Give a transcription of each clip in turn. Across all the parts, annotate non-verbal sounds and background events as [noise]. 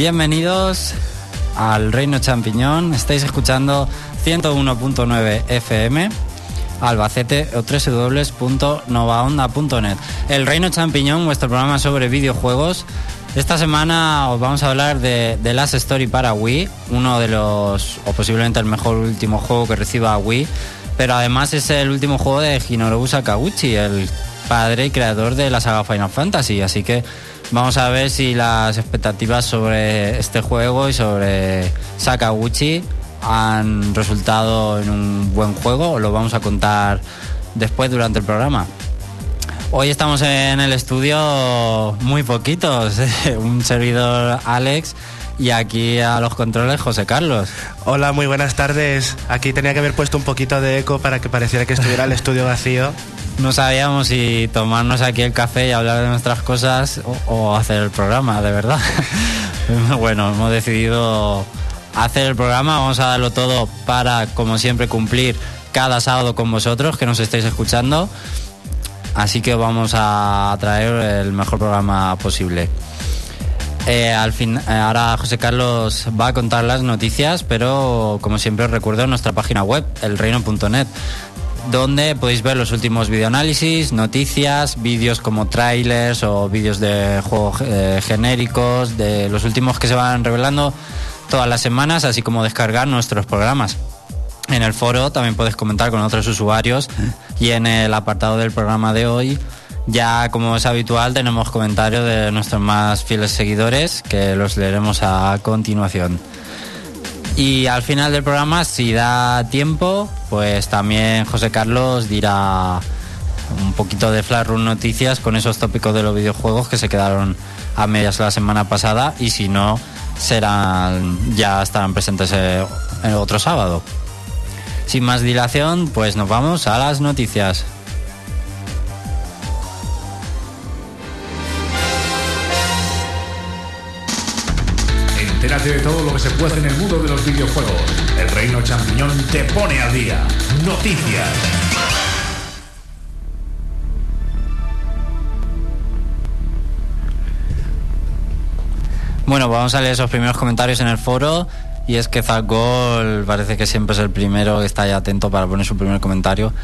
Bienvenidos al Reino Champiñón. Estáis escuchando 101.9 FM, Albacete o www.novaonda.net. El Reino Champiñón, vuestro programa sobre videojuegos. Esta semana os vamos a hablar de The Last Story para Wii, uno de los, o posiblemente el mejor último juego que reciba Wii, pero además es el último juego de Hinorobu Sakaguchi, el padre y creador de la saga Final Fantasy, así que vamos a ver si las expectativas sobre este juego y sobre Sakaguchi han resultado en un buen juego o lo vamos a contar después durante el programa. Hoy estamos en el estudio muy poquitos, [laughs] un servidor Alex y aquí a los controles José Carlos. Hola, muy buenas tardes. Aquí tenía que haber puesto un poquito de eco para que pareciera que estuviera el [laughs] estudio vacío. No sabíamos si tomarnos aquí el café y hablar de nuestras cosas o, hacer el programa, de verdad. [laughs] bueno, hemos decidido hacer el programa, vamos a darlo todo para, como siempre, cumplir cada sábado con vosotros que nos estáis escuchando. Así que vamos a traer el mejor programa posible. Eh, al fin, eh, ahora José Carlos va a contar las noticias, pero como siempre os recuerdo nuestra página web, elreino.net, donde podéis ver los últimos videoanálisis, noticias, vídeos como trailers o vídeos de juegos eh, genéricos, de los últimos que se van revelando todas las semanas, así como descargar nuestros programas. En el foro también puedes comentar con otros usuarios y en el apartado del programa de hoy ya como es habitual tenemos comentarios de nuestros más fieles seguidores que los leeremos a continuación. Y al final del programa, si da tiempo, pues también José Carlos dirá un poquito de Flash Run Noticias con esos tópicos de los videojuegos que se quedaron a medias la semana pasada y si no, serán ya estarán presentes el otro sábado. Sin más dilación, pues nos vamos a las noticias. De todo lo que se puede en el mundo de los videojuegos. El Reino Champiñón te pone al día. Noticias. Bueno, vamos a leer esos primeros comentarios en el foro. Y es que Zagol parece que siempre es el primero que está ahí atento para poner su primer comentario.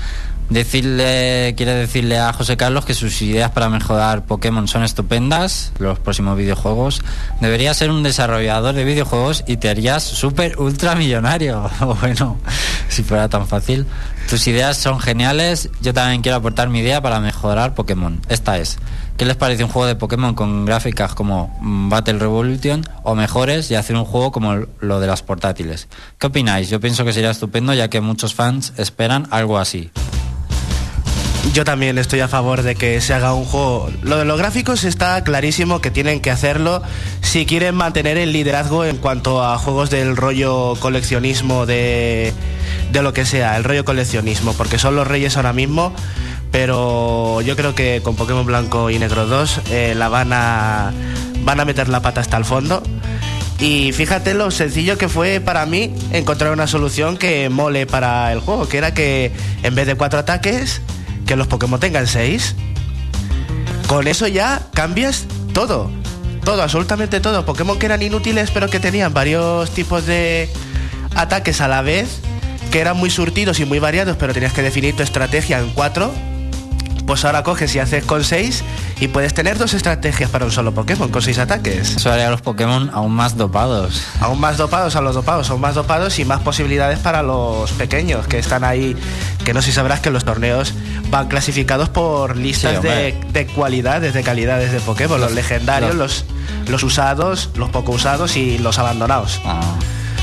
Decirle, quiere decirle a José Carlos que sus ideas para mejorar Pokémon son estupendas, los próximos videojuegos. Debería ser un desarrollador de videojuegos y te harías súper ultra millonario. [laughs] bueno, si fuera tan fácil. Tus ideas son geniales. Yo también quiero aportar mi idea para mejorar Pokémon. Esta es. ¿Qué les parece un juego de Pokémon con gráficas como Battle Revolution o mejores y hacer un juego como lo de las portátiles? ¿Qué opináis? Yo pienso que sería estupendo ya que muchos fans esperan algo así. Yo también estoy a favor de que se haga un juego. Lo de los gráficos está clarísimo que tienen que hacerlo si quieren mantener el liderazgo en cuanto a juegos del rollo coleccionismo de, de lo que sea, el rollo coleccionismo, porque son los reyes ahora mismo pero yo creo que con Pokémon Blanco y Negro 2 eh, la van a, van a meter la pata hasta el fondo. Y fíjate lo sencillo que fue para mí encontrar una solución que mole para el juego, que era que en vez de cuatro ataques, que los Pokémon tengan seis. Con eso ya cambias todo, todo, absolutamente todo. Pokémon que eran inútiles pero que tenían varios tipos de ataques a la vez, que eran muy surtidos y muy variados, pero tenías que definir tu estrategia en cuatro pues ahora coges y haces con 6 y puedes tener dos estrategias para un solo Pokémon con 6 ataques. Eso haría a los Pokémon aún más dopados. Aún más dopados a los dopados, aún más dopados y más posibilidades para los pequeños que están ahí, que no sé si sabrás que los torneos van clasificados por listas Sí, de, de cualidades, de calidades de Pokémon, los, legendarios, los, los usados, los poco usados y los abandonados. Ah,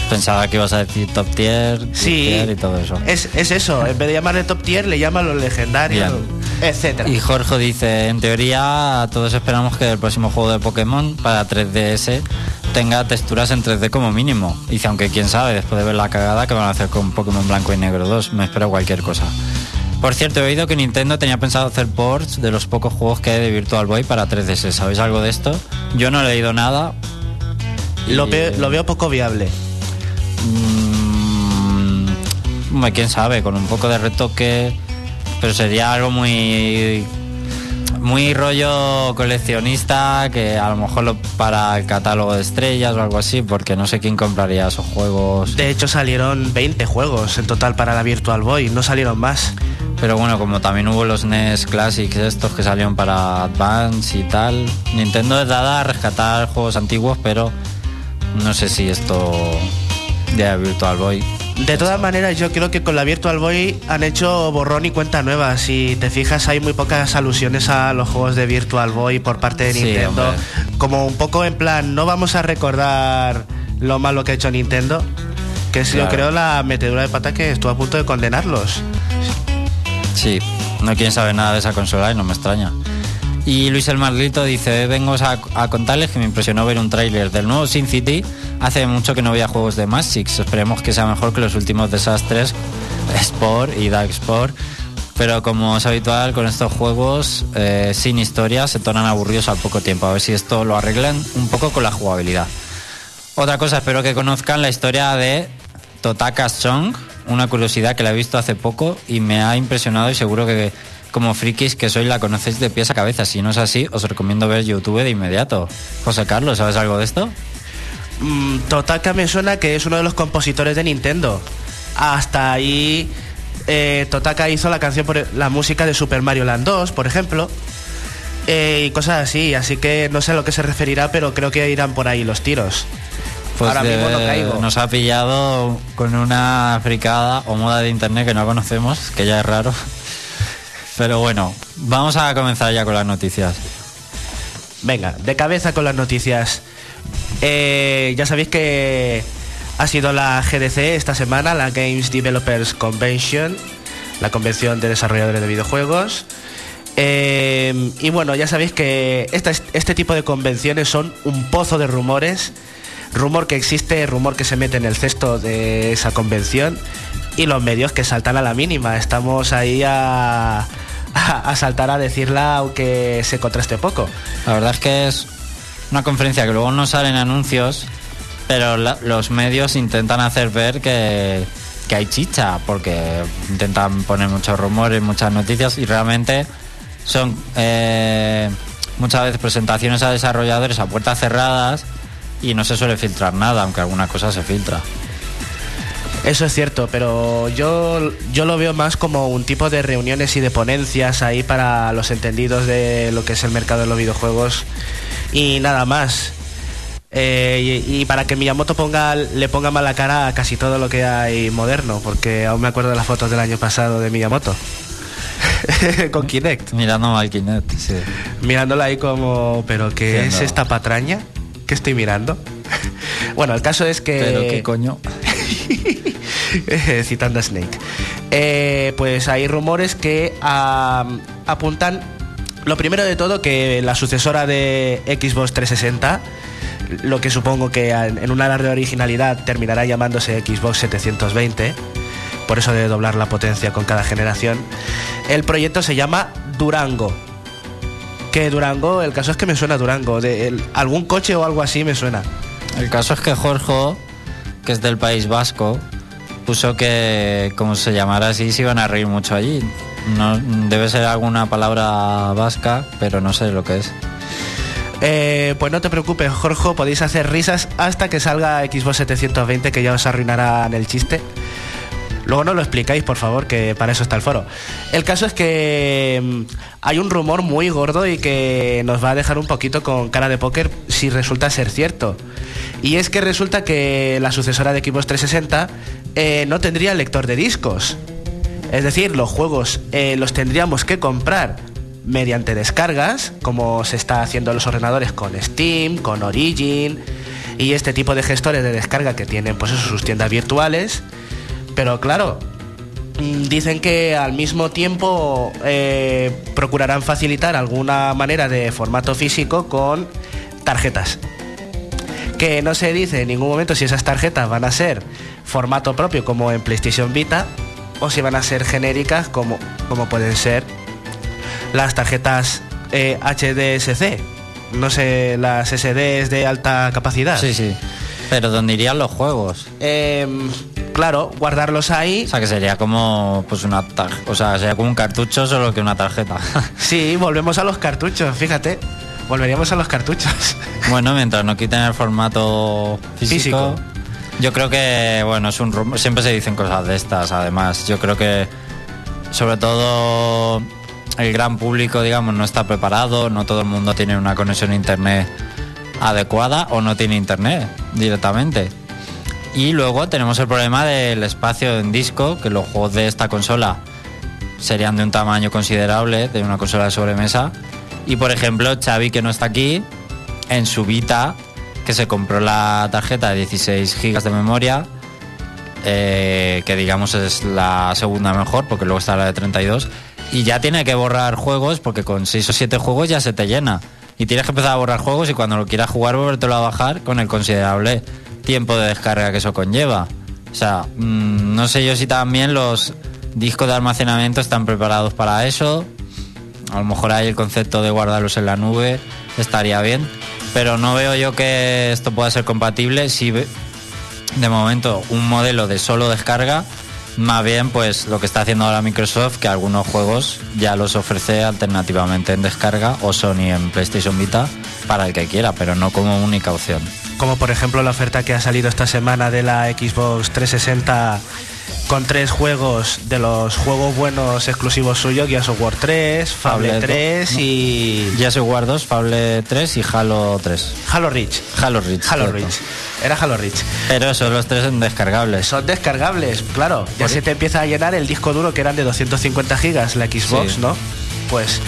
pensaba que ibas a decir top tier, tier Sí, tier y todo eso. Es, es eso, en vez de llamarle top tier le llaman los legendarios, Bien. Etcétera. Y Jorge dice, en teoría todos esperamos que el próximo juego de Pokémon para 3DS tenga texturas en 3D como mínimo. Dice, aunque quién sabe, después de ver la cagada que van a hacer con Pokémon Blanco y Negro 2, me espero cualquier cosa. Por cierto, he oído que Nintendo tenía pensado hacer ports de los pocos juegos que hay de Virtual Boy para 3DS. ¿Sabéis algo de esto? Yo no he leído nada. Lo, veo, lo veo poco viable. Mm, quién sabe, con un poco de retoque, pero sería algo muy muy rollo coleccionista que a lo mejor lo para el catálogo de estrellas o algo así, porque no sé quién compraría esos juegos. De hecho salieron 20 juegos en total para la Virtual Boy, no salieron más. Pero bueno, como también hubo los NES Classics estos que salieron para Advance y tal, Nintendo es dada a rescatar juegos antiguos, pero no sé si esto de Virtual Boy de todas maneras, yo creo que con la Virtual Boy han hecho borrón y cuenta nueva. Si te fijas, hay muy pocas alusiones a los juegos de Virtual Boy por parte de Nintendo. Como un poco en plan, no vamos a recordar lo malo que ha hecho Nintendo. Que es, yo creo, la metedura de pata que estuvo a punto de condenarlos. Sí, no quieren saber nada de esa consola y no me extraña. Y Luis el Marlito dice, vengo a, contarles que me impresionó ver un tráiler del nuevo Sin City. Hace mucho que no veía juegos de Six. Esperemos que sea mejor que los últimos desastres, [laughs] Sport y Dark Sport. Pero como es habitual con estos juegos eh, sin historia, se tornan aburridos al poco tiempo. A ver si esto lo arreglan un poco con la jugabilidad. Otra cosa, espero que conozcan la historia de Totaka Song, una curiosidad que la he visto hace poco y me ha impresionado y seguro que como frikis que soy la conocéis de pies a cabeza. Si no es así, os recomiendo ver YouTube de inmediato. José Carlos, ¿sabes algo de esto? Mm, Totaka me suena que es uno de los compositores de Nintendo. Hasta ahí eh, Totaka hizo la canción por la música de Super Mario Land 2, por ejemplo. Eh, y cosas así, así que no sé a lo que se referirá, pero creo que irán por ahí los tiros. Pues Ahora mismo no caigo. Nos ha pillado con una fricada o moda de internet que no conocemos, que ya es raro. Pero bueno, vamos a comenzar ya con las noticias. Venga, de cabeza con las noticias. Eh, ya sabéis que ha sido la GDC esta semana, la Games Developers Convention, la convención de desarrolladores de videojuegos. Eh, y bueno, ya sabéis que este tipo de convenciones son un pozo de rumores. Rumor que existe, rumor que se mete en el cesto de esa convención y los medios que saltan a la mínima. Estamos ahí a, a, saltar a decirla aunque se contraste poco. La verdad es que es una conferencia que luego no salen anuncios, pero los medios intentan hacer ver que, que hay chicha, porque intentan poner muchos rumores, muchas noticias y realmente son eh, muchas veces presentaciones a desarrolladores a puertas cerradas y no se suele filtrar nada, aunque alguna cosa se filtra. Eso es cierto, pero yo, yo lo veo más como un tipo de reuniones y de ponencias ahí para los entendidos de lo que es el mercado de los videojuegos y nada más. Eh, y, para que Miyamoto ponga, le ponga mala cara a casi todo lo que hay moderno, porque aún me acuerdo de las fotos del año pasado de Miyamoto. [laughs] Con Kinect. Mirando al Kinect, sí. Mirándola ahí como, ¿pero qué es esta patraña? ¿Qué estoy mirando? [laughs] bueno, el caso es que... ¿Pero qué coño? [laughs] [laughs] Citando a Snake. Eh, pues hay rumores que apuntan, lo primero de todo, que la sucesora de Xbox 360, lo que supongo que en una larga originalidad terminará llamándose Xbox 720, por eso de doblar la potencia con cada generación, el proyecto se llama Durango. Que Durango, el caso es que me suena Durango, de algún coche o algo así me suena. El caso es que Jorge que es del País Vasco, puso que, como se llamara así, se iban a reír mucho allí. No, debe ser alguna palabra vasca, pero no sé lo que es. Eh, pues no te preocupes, Jorge, podéis hacer risas hasta que salga Xbox 720, que ya os arruinarán el chiste. Luego no lo explicáis, por favor, que para eso está el foro. El caso es que mm, hay un rumor muy gordo y que nos va a dejar un poquito con cara de póker si resulta ser cierto. Y es que resulta que la sucesora de Xbox 360 eh, no tendría lector de discos. Es decir, los juegos eh, los tendríamos que comprar mediante descargas, como se está haciendo en los ordenadores con Steam, con Origin y este tipo de gestores de descarga que tienen pues sus tiendas virtuales. Pero claro, mm, dicen que al mismo tiempo eh, procurarán facilitar alguna manera de formato físico con tarjetas que no se dice en ningún momento si esas tarjetas van a ser formato propio como en PlayStation Vita o si van a ser genéricas como, como pueden ser las tarjetas eh, HDSC, no sé, las SDs de alta capacidad. Sí, sí. Pero ¿dónde irían los juegos? Em, claro, guardarlos ahí. O sea, que sería como pues una tar- o sea, sería como un cartucho solo que una tarjeta. Sí, volvemos a los cartuchos, fíjate. Volveríamos a los cartuchos. [laughs] bueno, mientras no quiten el formato físico, Físico. Yo creo que, bueno, es un rumor, siempre se dicen cosas de estas, además. Yo creo que sobre todo el gran público, digamos, no está preparado, no todo el mundo tiene una conexión a internet adecuada o no tiene internet directamente. Y luego tenemos el problema del espacio en disco, que los juegos de esta consola serían de un tamaño considerable, de una consola de sobremesa. Y por ejemplo, Xavi, que no está aquí, en su Vita, que se compró la tarjeta de 16 gigas de memoria, eh, que digamos es la segunda mejor, porque luego está la de 32, y ya tiene que borrar juegos, porque con 6 o 7 juegos ya se te llena. Y tienes que empezar a borrar juegos y cuando lo quieras jugar, volvértelo a bajar con el considerable tiempo de descarga que eso conlleva. O sea, mm, no sé yo si también los discos de almacenamiento están preparados para eso. A lo mejor ahí el concepto de guardarlos en la nube estaría bien. Pero no veo yo que esto pueda ser compatible si de momento un modelo de solo descarga. Más bien, pues lo que está haciendo ahora Microsoft, que algunos juegos ya los ofrece alternativamente en descarga o Sony en PlayStation Vita para el que quiera, pero no como única opción. Como por ejemplo la oferta que ha salido esta semana de la Xbox 360 con tres juegos de los juegos buenos exclusivos suyos, Gears of War 3, Fable Fable 3 y Gears of War 2, Fable 3 y Halo 3. Halo Reach. Halo Reach. Halo cierto. Reach. Era Halo Reach. Pero esos los tres en descargables. Son descargables, claro. Ya se te empieza a llenar el disco duro que eran de 250 gigas, la Xbox, Sí. ¿no? Pues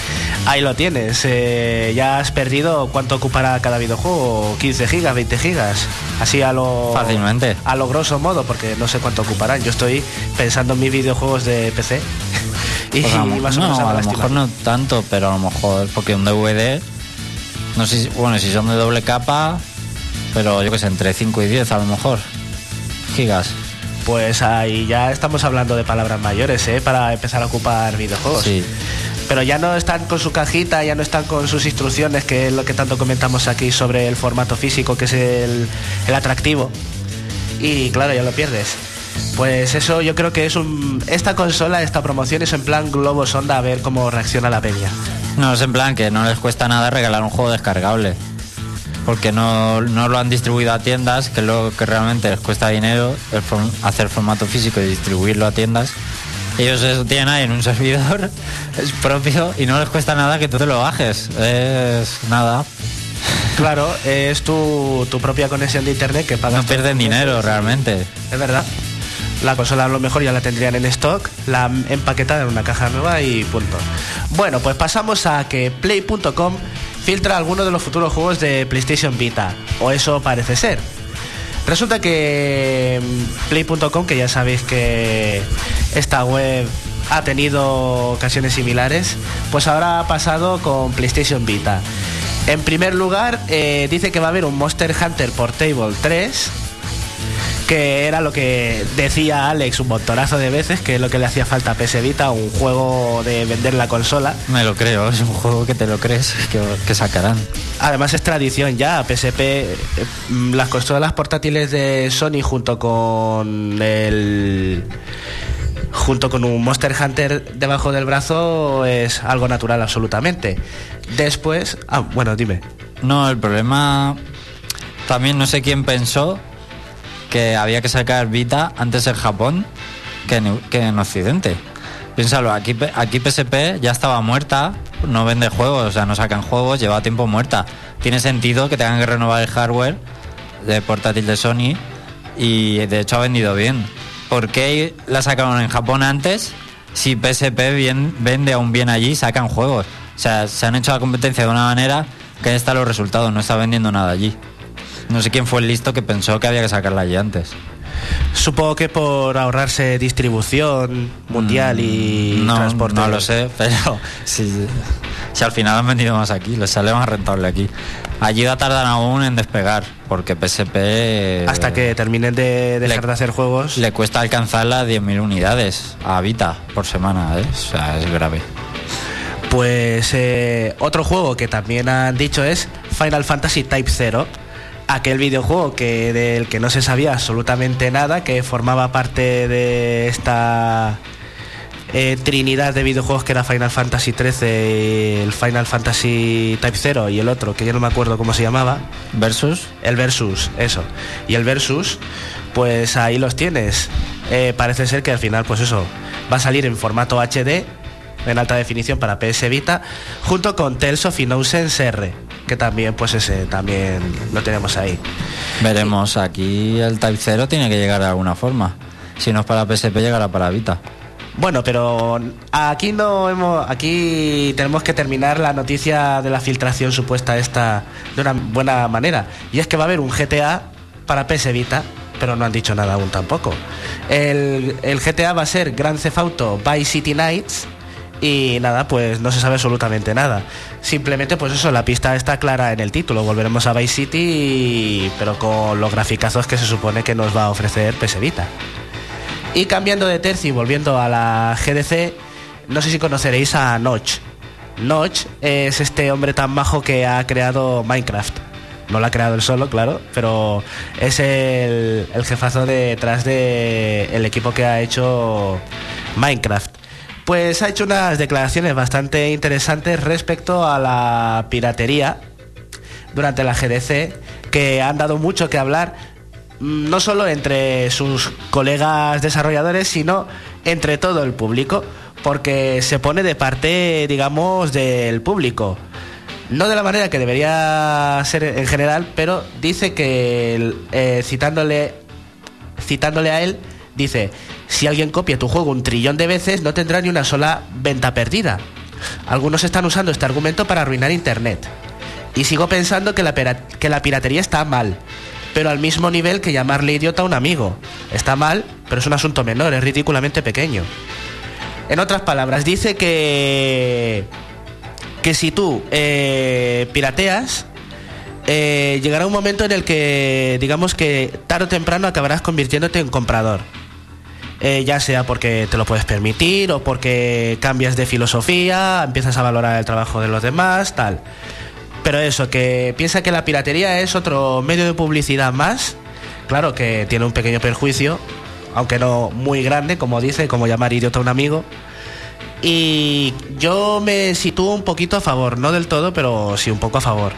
ahí lo tienes. Eh, ya has perdido cuánto ocupará cada videojuego, 15 gigas, 20 gigas. Así a lo Fácilmente. a lo grosso modo, porque no sé cuánto ocuparán. Yo estoy pensando en mis videojuegos de PC. [laughs] y Pues a más o menos no, a lo mejor no tanto, pero a lo mejor porque un DVD, no sé si, bueno, si son de doble capa, pero yo que sé, entre 5 y 10 a lo mejor gigas. Pues ahí ya estamos hablando de palabras mayores, ¿eh? Para empezar a ocupar videojuegos. Sí. Pero ya no están con su cajita, ya no están con sus instrucciones, que es lo que tanto comentamos aquí sobre el formato físico, que es el, el atractivo. Y claro, ya lo pierdes. Pues eso yo creo que es un... Esta consola, esta promoción es en plan globo sonda a ver cómo reacciona la peña. No, es en plan que no les cuesta nada regalar un juego descargable. Porque no, no lo han distribuido a tiendas, que es lo que realmente les cuesta dinero, hacer formato físico y distribuirlo a tiendas. Ellos tienen ahí en un servidor, [laughs] es propio, y no les cuesta nada que tú te lo bajes. Es nada. Claro, es tu, tu propia conexión de internet que pagas. No pierden dinero realmente. Es verdad. La consola a lo mejor ya la tendrían en stock, la empaquetada en una caja nueva y punto. Bueno, pues pasamos a que Play.com filtra algunos de los futuros juegos de PlayStation Vita, o eso parece ser. Resulta que mm, Play.com, que ya sabéis que esta web ha tenido ocasiones similares, pues ahora ha pasado con PlayStation Vita. En primer lugar, eh, dice que va a haber un Monster Hunter Portable 3, que era lo que decía Alex un montonazo de veces, que es lo que le hacía falta a PS Vita, un juego de vender la consola. Me lo creo, es un juego que te lo crees que, que sacarán. Además es tradición ya, PSP, eh, mm, las consolas portátiles de Sony junto con el junto con un Monster Hunter debajo del brazo es algo natural absolutamente. Después, ah, bueno, dime. No, el problema también no sé quién pensó que había que sacar Vita antes en Japón que en, Occidente. Piénsalo, aquí, aquí PSP ya estaba muerta, no vende juegos, o sea, no sacan juegos, lleva tiempo muerta. Tiene sentido que tengan que renovar el hardware de portátil de Sony y de hecho ha vendido bien. ¿Por qué la sacaron en Japón antes si PSP bien, vende aún bien allí y sacan juegos? O sea, se han hecho la competencia de una manera que ahí están los resultados, no está vendiendo nada allí. No sé quién fue el listo que pensó que había que sacarla allí antes. Supongo que por ahorrarse distribución mundial y Mm, no, transporte. No lo sé, pero [laughs] si, si al final han vendido más aquí, les sale más rentable aquí. Allí va a tardar aún en despegar, porque PSP... Hasta que terminen de dejar le- de hacer juegos. Le cuesta alcanzar las 10.000 unidades a Vita por semana, ¿eh? O sea, es grave. Pues eh, otro juego que también han dicho es Final Fantasy Type 0, aquel videojuego que del que no se sabía absolutamente nada, que formaba parte de esta eh, trinidad de videojuegos que era Final Fantasy XIII, el Final Fantasy Type 0 y el otro, que ya no me acuerdo cómo se llamaba. ¿Versus? El Versus, eso. Y el Versus, pues ahí los tienes. Eh, parece ser que al final, pues eso, va a salir en formato HD, en alta definición para PS Vita, junto con Tales of Innocence R, que también, pues ese, también lo tenemos ahí. Veremos, aquí el Type 0 tiene que llegar de alguna forma. Si no es para PSP, llegará para Vita. Bueno, pero aquí no hemos, aquí tenemos que terminar la noticia de la filtración supuesta esta de una buena manera. Y es que va a haber un GTA para PS Vita, pero no han dicho nada aún tampoco. El, el GTA va a ser Grand Theft Auto Vice City Nights y nada, pues no se sabe absolutamente nada. Simplemente, pues eso, la pista está clara en el título. Volveremos a Vice City, pero con los graficazos que se supone que nos va a ofrecer PS. Y cambiando de tercio y volviendo a la GDC, no sé si conoceréis a Notch. Notch es este hombre tan majo que ha creado Minecraft. No lo ha creado él solo, claro, pero es el, jefazo detrás del el equipo que ha hecho Minecraft. Pues ha hecho unas declaraciones bastante interesantes respecto a la piratería durante la GDC, que han dado mucho que hablar, mm, no solo entre sus colegas desarrolladores, sino entre todo el público, porque se pone de parte, digamos, del público. No de la manera que debería ser en general, pero dice que, eh, citándole, citándole a él, dice, si alguien copia tu juego un trillón de veces, no tendrá ni una sola venta perdida. Algunos están usando este argumento para arruinar Internet. Y sigo pensando que la, piratería está mal, pero al mismo nivel que llamarle idiota a un amigo. Está mal, pero es un asunto menor, es ridículamente pequeño. En otras palabras, dice que que si tú eh, pirateas, eh, llegará un momento en el que, digamos que tarde o temprano acabarás convirtiéndote en comprador. Eh, ya sea porque te lo puedes permitir o porque cambias de filosofía, empiezas a valorar el trabajo de los demás, tal. Pero eso, que piensa que la piratería es otro medio de publicidad más, claro que tiene un pequeño perjuicio, aunque no muy grande, como dice, como llamar idiota a un amigo. Y yo me sitúo un poquito a favor, no del todo, pero sí un poco a favor.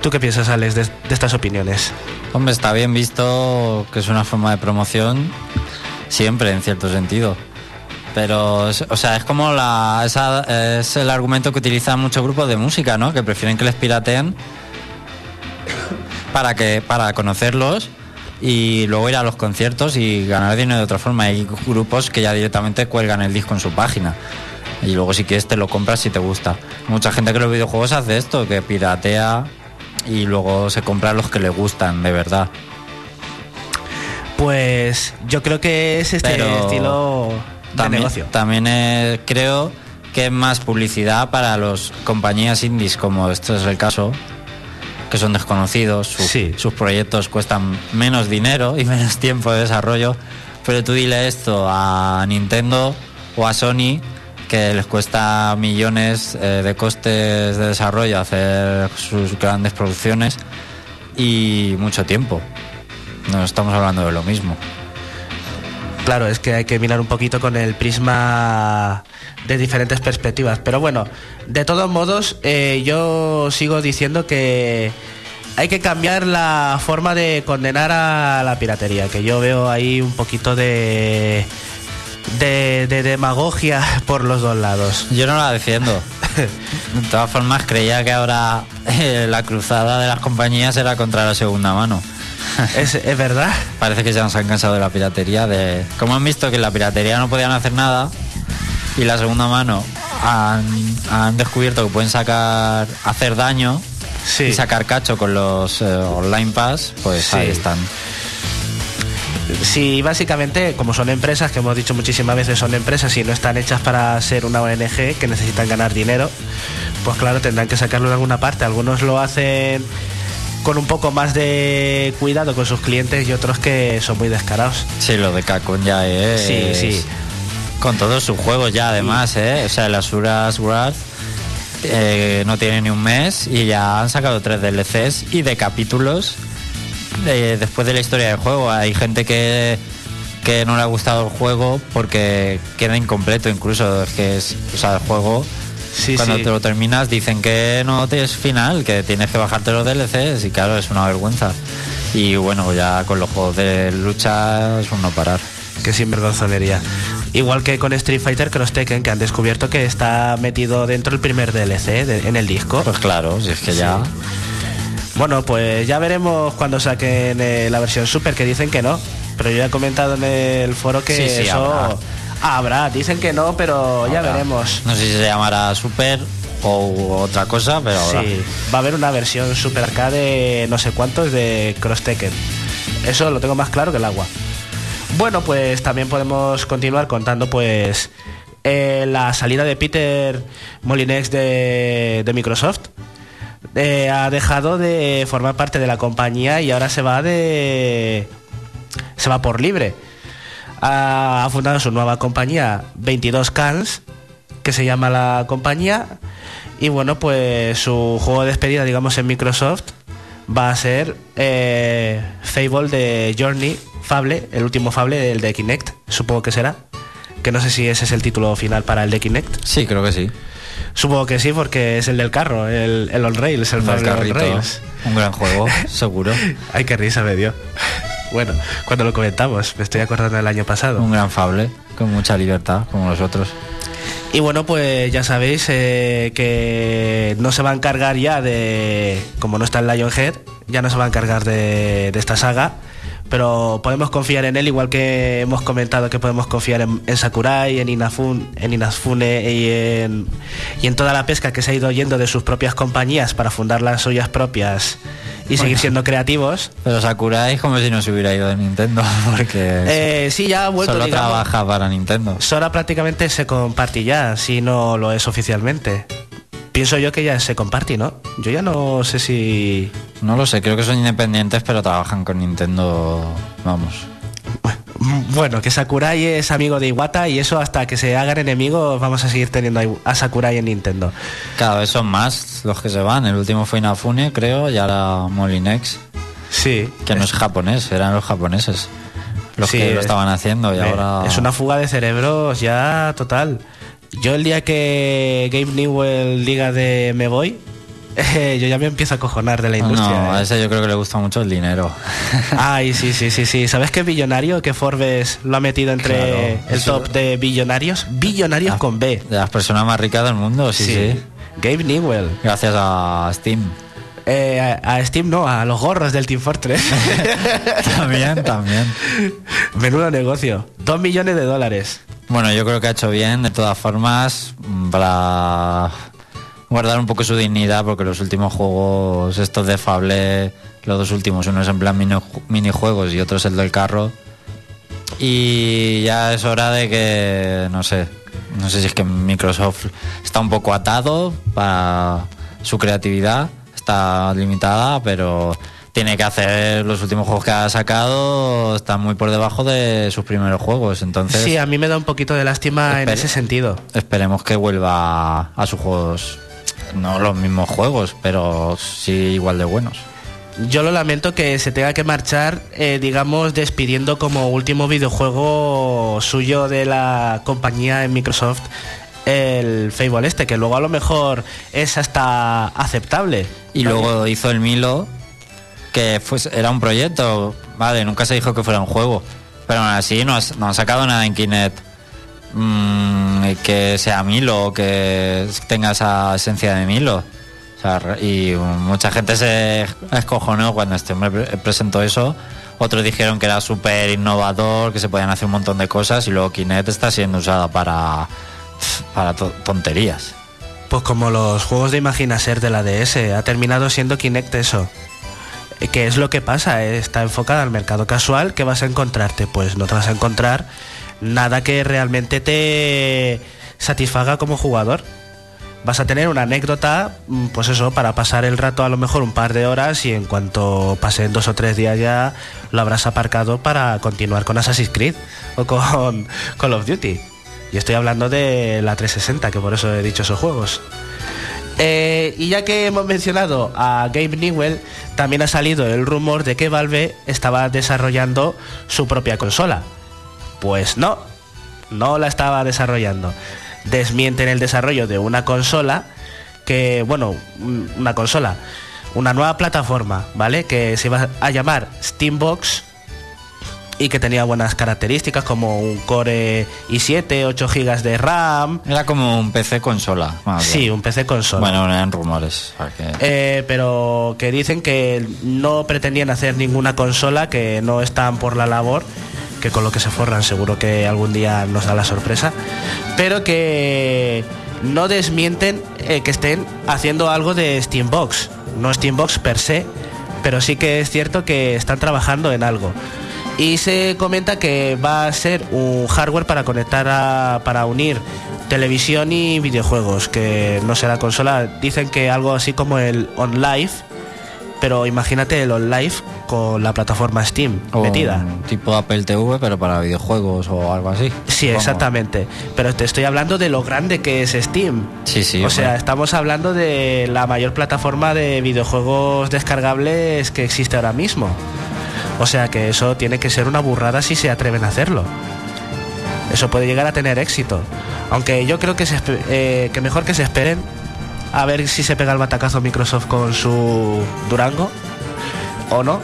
¿Tú qué piensas, Alex, de, de estas opiniones? Hombre, está bien visto que es una forma de promoción siempre, en cierto sentido. Pero, o sea, es como la, esa- es el argumento que utilizan muchos grupos de música, ¿no? Que prefieren que les pirateen para que para conocerlos y luego ir a los conciertos y ganar dinero de otra forma. Hay grupos que ya directamente cuelgan el disco en su página. Y luego si quieres te lo compras si te gusta. Mucha gente que los videojuegos hace esto, que piratea y luego se compra los que le gustan, de verdad. Pues yo creo que es este Pero estilo de También, negocio. también eh, creo que es más publicidad para los compañías indies, como esto es el caso, que son desconocidos, sus, Sí. sus proyectos cuestan menos dinero y [laughs] menos tiempo de desarrollo, pero tú dile esto a Nintendo o a Sony, que les cuesta millones eh, de costes de desarrollo hacer sus grandes producciones y mucho tiempo. No estamos hablando de lo mismo. Claro, es que hay que mirar un poquito con el prisma de diferentes perspectivas. Pero bueno, de todos modos, eh, yo sigo diciendo que hay que cambiar la forma de condenar a la piratería, que yo veo ahí un poquito de, de, de demagogia [laughs] por los dos lados. Yo no la defiendo. [laughs] De todas formas, creía que ahora eh, la cruzada de las compañías era contra la segunda mano. [laughs] Es, es verdad. Parece que ya se han cansado de la piratería. De... Como han visto que en la piratería no podían hacer nada y la segunda mano han, han descubierto que pueden sacar, hacer daño Sí. y sacar cacho con los eh, online pass, pues Sí. ahí están. Sí, básicamente, como son empresas, que hemos dicho muchísimas veces, son empresas y no están hechas para ser una ONG que necesitan ganar dinero, pues claro, tendrán que sacarlo de alguna parte. Algunos lo hacen con un poco más de cuidado con sus clientes y otros que son muy descarados. Sí, lo de Capcom ya es. Sí, sí. Con todos sus juegos ya, además, ¿eh? O sea, el Asuras Wrath eh, no tiene ni un mes y ya han sacado tres DLCs y de capítulos de- después de la historia del juego. Hay gente que, que no le ha gustado el juego porque queda incompleto incluso. Es que es, o sea, el juego, Sí, cuando sí. te lo terminas, dicen que no tienes final, que tienes que bajarte los DLCs y claro, es una vergüenza. Y bueno, ya con los juegos de lucha es un no parar. Que sinvergonzonería. Igual que con Street Fighter Cross Tekken, que han descubierto que está metido dentro el primer DLC de- en el disco. Pues claro, si es que ya... Bueno, pues ya veremos cuando saquen eh, la versión Super, que dicen que no. Pero yo ya he comentado en el foro que Sí, sí, eso habrá. Habrá. Dicen que no, pero ya veremos. No sé si se llamará Super o otra cosa, pero habrá. Sí, va a haber una versión Super Arcade no sé cuántos de Cross Tekken. Eso lo tengo más claro que el agua. Bueno, pues también podemos continuar contando pues eh, la salida de Peter Molinex de, de Microsoft. Eh, ha dejado de formar parte de la compañía y ahora se va de se va por libre. Ha, fundado su nueva compañía 22 Cans, que se llama la compañía. Y bueno, pues su juego de despedida, digamos, en Microsoft va a ser eh, Fable de Journey, Fable, el último Fable, el de Kinect, supongo que será. Que no sé si ese es el título final para el de Kinect. Sí, creo que sí. Supongo que sí, porque es el del carro, el, el on rails, el El Fable on rails. un gran juego, [laughs] seguro. Ay, qué risa me dio. Bueno, cuando lo comentamos, me estoy acordando del año pasado. Un gran fable, con mucha libertad, como los otros. Y bueno, pues ya sabéis eh, que no se va a encargar ya de, como no está el Lionhead, ya no se va a encargar de, de esta saga, pero podemos confiar en él, igual que hemos comentado que podemos confiar en, en Sakurai, en, Inafun, en Inafune y en, y en toda la pesca que se ha ido yendo de sus propias compañías para fundar las suyas propias y seguir siendo creativos. Pero Sakurai es como si no se hubiera ido de Nintendo, [laughs] porque Eh, sí, ya ha vuelto, solo digamos. trabaja para Nintendo. Sora prácticamente se comparte ya, si no lo es oficialmente. Pienso yo que ya se comparte, ¿no? Yo ya no sé si... No lo sé, creo que son independientes, pero trabajan con Nintendo, vamos. Bueno, que Sakurai es amigo de Iwata y eso hasta que se hagan enemigos vamos a seguir teniendo a Sakurai en Nintendo. Cada vez son más los que se van. El último fue Inafune, creo, y ahora Molinex, Sí. que no es japonés, eran los japoneses los Sí, que lo es- estaban haciendo y Eh, ahora... Es una fuga de cerebros ya total. Yo el día que Gabe Newell diga de me voy, [laughs] eh, yo ya me empiezo a cojonar de la industria. No, a eh. ese yo creo que le gusta mucho el dinero. Ay, sí, sí, sí, sí. ¿Sabes qué billonario? Que Forbes lo ha metido entre Claro, el eso- top de billonarios. Billonarios con B. De las personas más ricas del mundo, sí, sí. Gabe Newell. Gracias a Steam. Eh, a, a Steam no, a los gorros del Team Fortress. [laughs] también, también. Menudo negocio. Dos millones de dólares. Bueno, yo creo que ha hecho bien, de todas formas, para guardar un poco su dignidad, porque los últimos juegos, estos de Fable, los dos últimos, uno es en plan mini- minijuegos y otro es el del carro. Y ya es hora de que, no sé, no sé si es que Microsoft está un poco atado para su creatividad, está limitada, pero tiene que hacer los últimos juegos que ha sacado, están muy por debajo de sus primeros juegos, entonces... Sí, a mí me da un poquito de lástima en ese sentido. Esperemos que vuelva a, a sus juegos, no los mismos juegos, pero sí igual de buenos. Yo lo lamento que se tenga que marchar, eh, digamos, despidiendo como último videojuego suyo de la compañía en Microsoft el Fable este, que luego a lo mejor es hasta aceptable. Y luego hizo el Milo, que era un proyecto, vale, nunca se dijo que fuera un juego, pero aún así no, has- han sacado nada en Kinect mm, que sea Milo que tenga esa esencia de Milo. O y mucha gente se escojonó cuando este hombre pre- presentó eso. Otros dijeron que era súper innovador, que se podían hacer un montón de cosas y luego Kinect está siendo usada para, para to- tonterías. Pues como los juegos de Imaginaser de la DS, ha terminado siendo Kinect eso. ¿Qué es lo que pasa? Está enfocada al mercado casual. ¿Qué vas a encontrarte? Pues no te vas a encontrar nada que realmente te satisfaga como jugador. Vas a tener una anécdota, mm, pues eso, para pasar el rato a lo mejor un par de horas y en cuanto pasen dos o tres días ya lo habrás aparcado para continuar con Assassin's Creed o con [laughs] Call of Duty. Y estoy hablando de la 360, que por eso he dicho esos juegos. Eh, y ya que hemos mencionado a Gabe Newell, también ha salido el rumor de que Valve estaba desarrollando su propia consola. Pues no, no la estaba desarrollando. Desmienten el desarrollo de una consola que, bueno, una consola, una nueva plataforma, ¿vale? Que se iba a llamar Steambox y que tenía buenas características como un Core i7, 8 GB de RAM. Era como un PC consola. Sí, un PC consola. Bueno, eran rumores. Eh, pero que dicen que no pretendían hacer ninguna consola, que no están por la labor, que con lo que se forran seguro que algún día nos da la sorpresa, pero que no desmienten eh, que estén haciendo algo de Steambox. No Steambox per se, pero sí que es cierto que están trabajando en algo y se comenta que va a ser un hardware para conectar a, para unir televisión y videojuegos, que no será consola. Dicen que algo así como el OnLive, pero imagínate el OnLive con la plataforma Steam metida. Tipo Apple TV, pero para videojuegos o algo así. Sí, exactamente. Pero te estoy hablando de lo grande que es Steam. Sí, sí. O sea, estamos hablando de la mayor plataforma de videojuegos descargables que existe ahora mismo. O sea que eso tiene que ser una burrada si se atreven a hacerlo. Eso puede llegar a tener éxito. Aunque yo creo que, eh, que mejor que se esperen a ver si se pega el batacazo Microsoft con su Durango o no.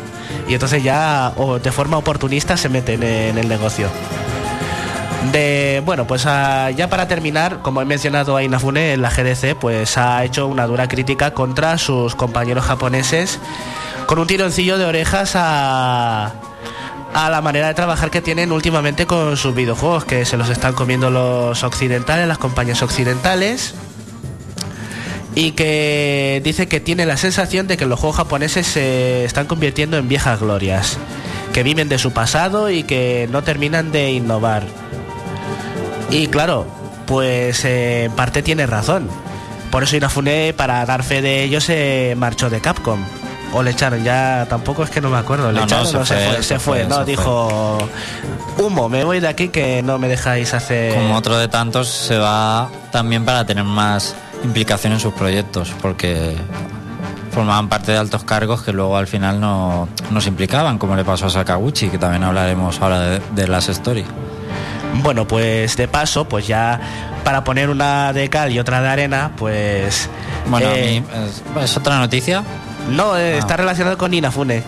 Y entonces ya o de forma oportunista se meten en el negocio. De, bueno, pues ah, ya para terminar, como he mencionado a Inafune, la GDC pues ha hecho una dura crítica contra sus compañeros japoneses con un tironcillo de orejas a, a la manera de trabajar que tienen últimamente con sus videojuegos, que se los están comiendo los occidentales, las compañías occidentales. Y que dice que tiene la sensación de que los juegos japoneses se están convirtiendo en viejas glorias, que viven de su pasado y que no terminan de innovar. Y claro, pues eh, en parte tiene razón. Por eso Inafune, para dar fe de ello, se marchó de Capcom o le echaron, ya tampoco es que no me acuerdo, le no, echaron, no, se, fue, se, fue, no, dijo humo, me voy de aquí que no me dejáis hacer. Como otro de tantos se va también para tener más implicación en sus proyectos, porque formaban parte de altos cargos que luego al final no, se implicaban, como le pasó a Sakaguchi, que también hablaremos ahora de, las stories. Bueno, pues de paso, pues ya para poner una de cal y otra de arena, pues... Bueno, a eh, mí es otra noticia no, eh, está relacionado con Inafune,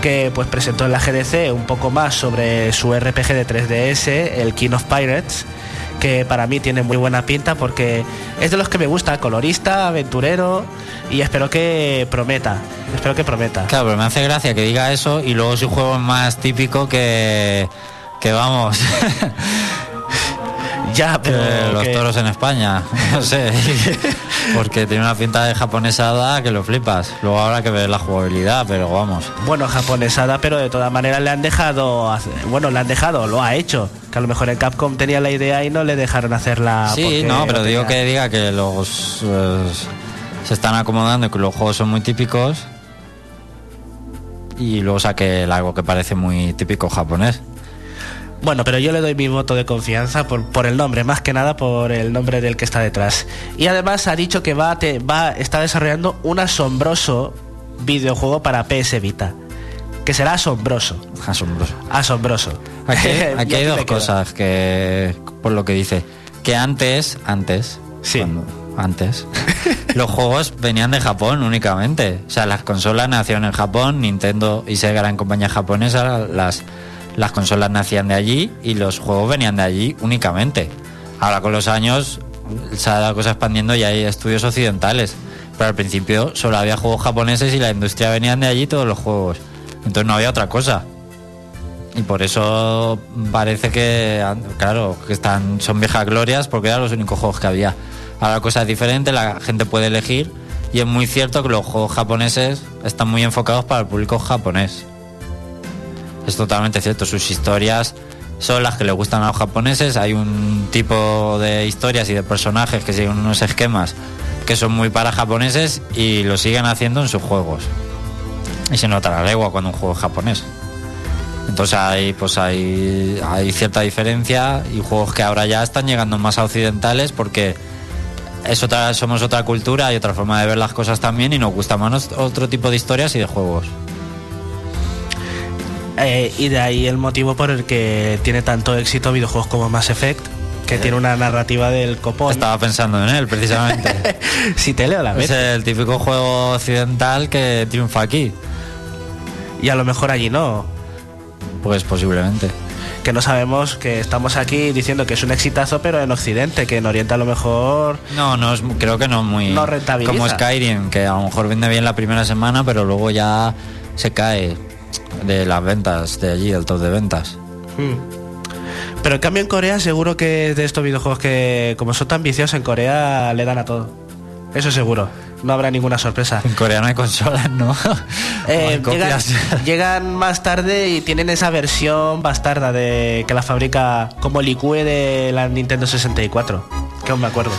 que pues presentó en la GDC un poco más sobre su RPG de 3DS, el King of Pirates, que para mí tiene muy buena pinta porque es de los que me gusta, colorista, aventurero y espero que prometa. Espero que prometa. Claro, pero me hace gracia que diga eso y luego su juego es más típico que que vamos. [laughs] Ya, pero. los toros en España, [laughs] no sé. [laughs] porque tiene una pinta de japonesada que lo flipas. Luego habrá que ver la jugabilidad, pero vamos. Bueno, japonesada, pero de todas maneras le han dejado. Bueno, le han dejado, lo ha hecho. Que a lo mejor en Capcom tenía la idea y no le dejaron hacerla. Sí, no, pero digo que diga que los. Pues, se están acomodando y que los juegos son muy típicos. Y luego saque algo que parece muy típico japonés. Bueno, pero yo le doy mi voto de confianza por, por, el nombre, más que nada por el nombre del que está detrás. Y además ha dicho que va, te, va está desarrollando un asombroso videojuego para PS Vita. Que será asombroso. Asombroso. Asombroso. Aquí, [laughs] hay dos cosas que, por lo que dice, que antes, antes, sí. antes, [laughs] los juegos venían de Japón únicamente. O sea, las consolas nacieron en Japón, Nintendo y Sega eran compañías japonesas, las las consolas nacían de allí y los juegos venían de allí únicamente. Ahora con los años se ha la cosa expandiendo y hay estudios occidentales. Pero al principio solo había juegos japoneses y la industria venían de allí todos los juegos. Entonces no había otra cosa. Y por eso parece que, claro, que están, son viejas glorias porque eran los únicos juegos que había. Ahora la cosa es diferente, la gente puede elegir y es muy cierto que los juegos japoneses están muy enfocados para el público japonés. Es totalmente cierto, sus historias son las que le gustan a los japoneses. Hay un tipo de historias y de personajes que siguen unos esquemas que son muy para japoneses y lo siguen haciendo en sus juegos. Y se nota la legua cuando un juego es japonés. Entonces hay, pues hay, cierta diferencia y juegos que ahora ya están llegando más a occidentales porque es otra, somos otra cultura y otra forma de ver las cosas también y nos gusta más otro tipo de historias y de juegos. Eh, y de ahí el motivo por el que tiene tanto éxito videojuegos como Mass Effect, que tiene una narrativa del copón. Estaba pensando en él, precisamente. si te leo la vez. Es el típico juego occidental que triunfa aquí. Y a lo mejor allí no. Pues posiblemente. Que no sabemos que estamos aquí diciendo que es un exitazo, pero en Occidente, que en Oriente a lo mejor. No, no es, creo que no muy. No rentabiliza. Como Skyrim, que a lo mejor vende bien la primera semana, pero luego ya se cae de las ventas de allí, del top de ventas. Hmm. Pero en cambio en Corea seguro que de estos videojuegos que como son tan viciosos en Corea le dan a todo. Eso seguro. No habrá ninguna sorpresa. En Corea no hay consolas, ¿no? [laughs] Eh, llegan, [laughs] llegan, más tarde y tienen esa versión bastarda de que la fabrica como el IQ de la Nintendo 64. Que aún me acuerdo.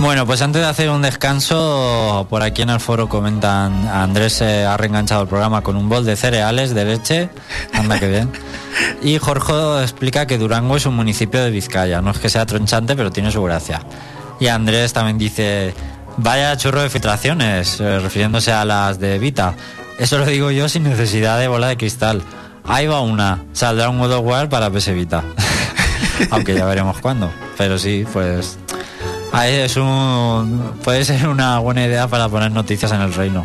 Bueno, pues antes de hacer un descanso, por aquí en el foro comentan, Andrés se ha reenganchado el programa con un bol de cereales, de leche, anda que bien. Y Jorge explica que Durango es un municipio de Vizcaya, no es que sea tronchante, pero tiene su gracia. Y Andrés también dice, vaya churro de filtraciones, eh, refiriéndose a las de Vita. Eso lo digo yo sin necesidad de bola de cristal. Ahí va una, saldrá un God of War para PS Vita. [laughs] Aunque ya veremos cuándo. Pero sí, pues Ahí es un. Puede ser una buena idea para poner noticias en el reino.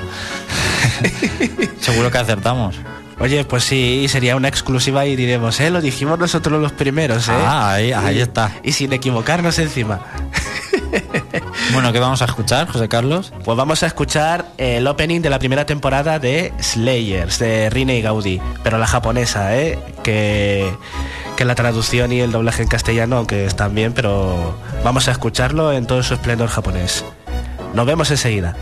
[laughs] Seguro que acertamos. Oye, pues sí, sería una exclusiva y diremos, ¿eh? Lo dijimos nosotros los primeros, ¿eh? Ah, ahí, ahí está. Y sin equivocarnos encima. [laughs] bueno, ¿qué vamos a escuchar, José Carlos? Pues vamos a escuchar el opening de la primera temporada de Slayers, de Rine y Gaudi, pero la japonesa, ¿eh? Que que la traducción y el doblaje en castellano, que están bien, pero vamos a escucharlo en todo su esplendor japonés. Nos vemos enseguida.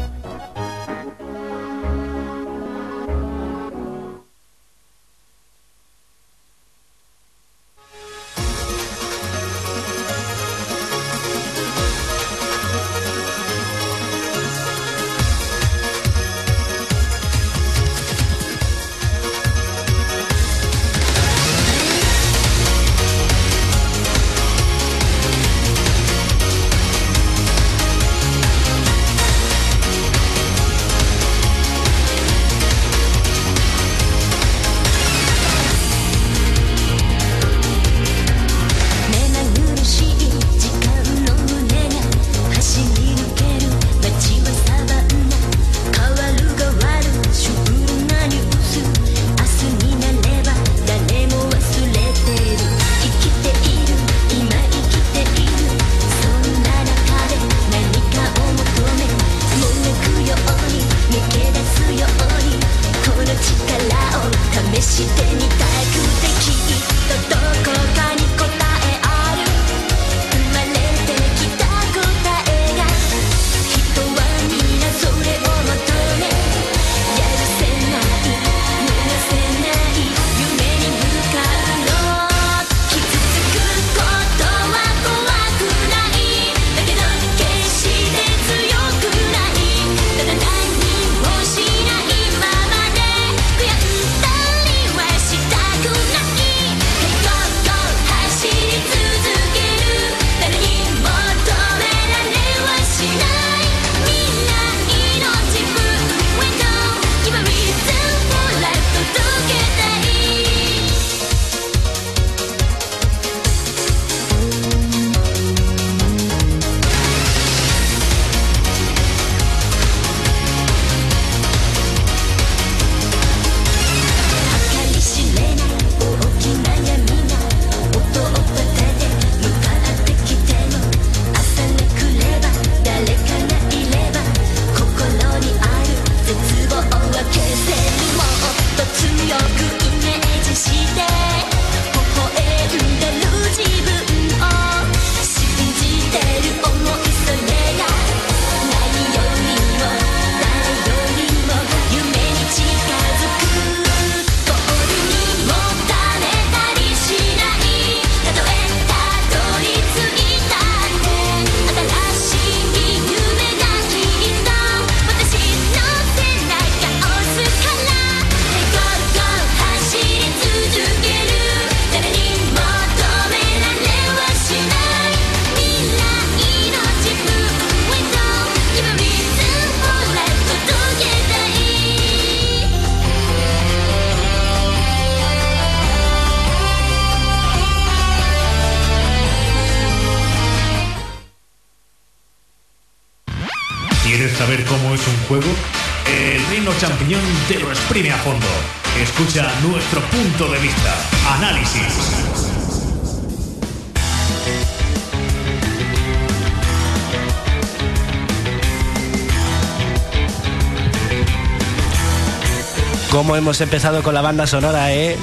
¿Cómo hemos empezado con la banda sonora, eh?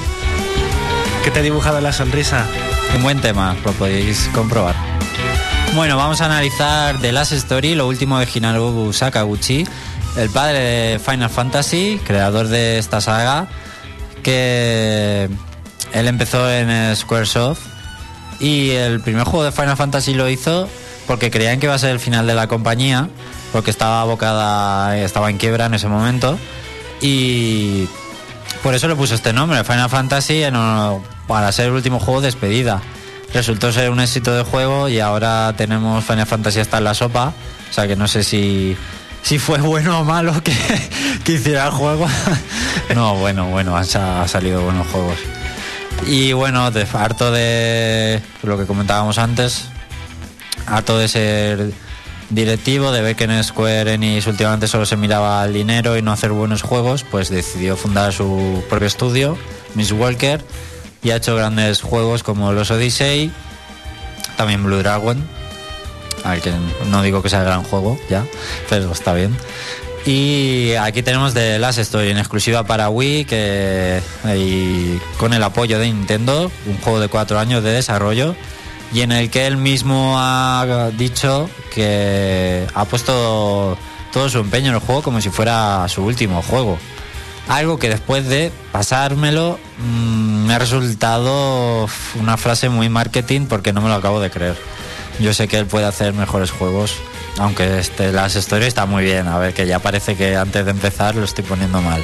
Que te he dibujado la sonrisa. Un buen tema, lo podéis comprobar. Bueno, vamos a analizar The Last Story, lo último de Hinaru Sakaguchi, el padre de Final Fantasy, creador de esta saga, que él empezó en Squaresoft y el primer juego de Final Fantasy lo hizo porque creían que iba a ser el final de la compañía, porque estaba abocada, estaba en quiebra en ese momento y por eso le puso este nombre, Final Fantasy, para ser el último juego despedida. Resultó ser un éxito de juego y ahora tenemos Final Fantasy hasta en la sopa. O sea que no sé si, si fue bueno o malo que, [laughs] que hiciera el juego. [laughs] no, bueno, bueno, han, salido buenos juegos. Y bueno, harto de lo que comentábamos antes, harto de ser directivo de ver en Square Enix últimamente solo se miraba al dinero y no hacer buenos juegos, pues decidió fundar su propio estudio, Miss Walker, y ha hecho grandes juegos como Los Odyssey, también Blue Dragon, al que no digo que sea gran juego ya, pero está bien. Y aquí tenemos The Last Story en exclusiva para Wii, que con el apoyo de Nintendo, un juego de cuatro años de desarrollo y en el que él mismo ha dicho que ha puesto todo su empeño en el juego como si fuera su último juego. Algo que después de pasármelo mm, me ha resultado una frase muy marketing porque no me lo acabo de creer. Yo sé que él puede hacer mejores juegos, aunque este, las historias están muy bien. A ver, que ya parece que antes de empezar lo estoy poniendo mal.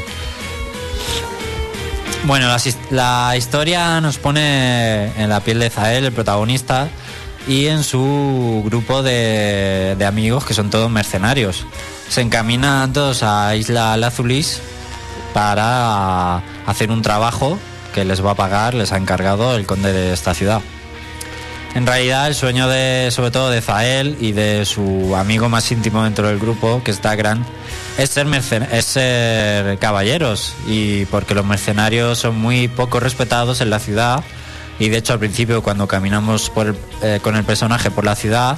Bueno, la, historia nos pone en la piel de Zael, el protagonista, y en su grupo de, amigos que son todos mercenarios. Se encaminan todos a Isla Lazulis para hacer un trabajo que les va a pagar, les ha encargado el conde de esta ciudad. En realidad el sueño de, sobre todo de Zael y de su amigo más íntimo dentro del grupo, que es Dagran, es ser, es ser caballeros. Y porque los mercenarios son muy poco respetados en la ciudad. Y de hecho al principio cuando caminamos eh, con el personaje por la ciudad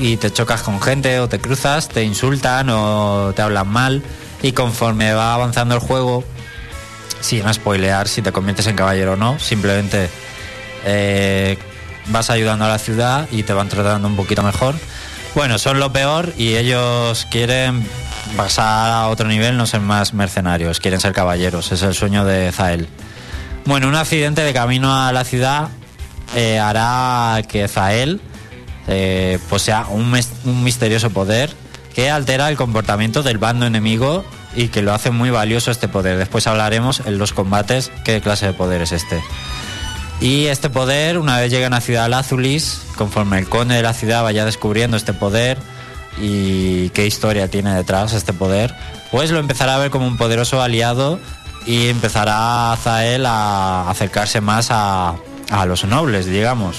y, te chocas con gente o te cruzas, te insultan o te hablan mal. Y conforme va avanzando el juego, sin spoilear si te conviertes en caballero o no, simplemente eh, vas ayudando a la ciudad y te van tratando un poquito mejor. Bueno, son lo peor y ellos quieren pasar a otro nivel, no ser más mercenarios, quieren ser caballeros, es el sueño de Zael. Bueno, un accidente de camino a la ciudad eh, hará que Zael eh, posea un, un misterioso poder que altera el comportamiento del bando enemigo y que lo hace muy valioso este poder. Después hablaremos en los combates qué clase de poder es este. Y este poder, una vez llega a ciudad Azulis, conforme el conde de la ciudad vaya descubriendo este poder, y qué historia tiene detrás este poder, pues lo empezará a ver como un poderoso aliado y empezará a Zael a acercarse más a, a los nobles, digamos,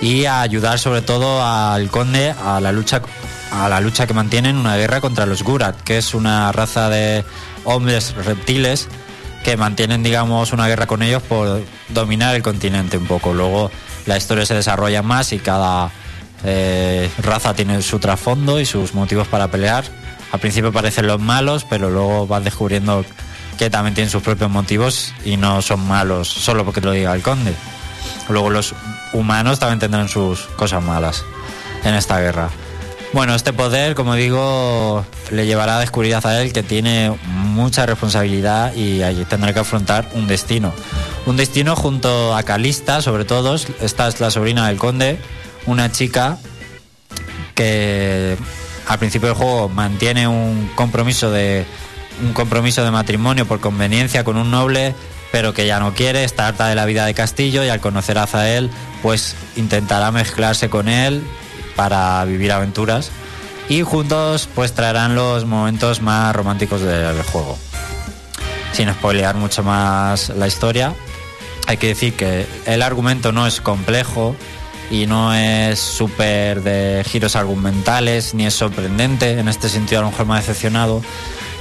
y a ayudar sobre todo al conde a la lucha a la lucha que mantienen una guerra contra los Gurat, que es una raza de hombres reptiles que mantienen, digamos, una guerra con ellos por dominar el continente un poco. Luego la historia se desarrolla más y cada eh, raza tiene su trasfondo y sus motivos para pelear. Al principio parecen los malos, pero luego vas descubriendo que también tienen sus propios motivos y no son malos solo porque lo diga el conde. Luego los humanos también tendrán sus cosas malas en esta guerra. Bueno, este poder, como digo, le llevará a descubrir a él que tiene mucha responsabilidad y allí tendrá que afrontar un destino. Un destino junto a Calista, sobre todo, esta es la sobrina del conde, una chica que al principio del juego mantiene un compromiso de un compromiso de matrimonio por conveniencia con un noble, pero que ya no quiere, está harta de la vida de Castillo y al conocer a Zael, pues intentará mezclarse con él para vivir aventuras y juntos pues traerán los momentos más románticos del juego. Sin spoilear mucho más la historia, hay que decir que el argumento no es complejo, y no es súper de giros argumentales ni es sorprendente. En este sentido, a lo mejor me ha decepcionado.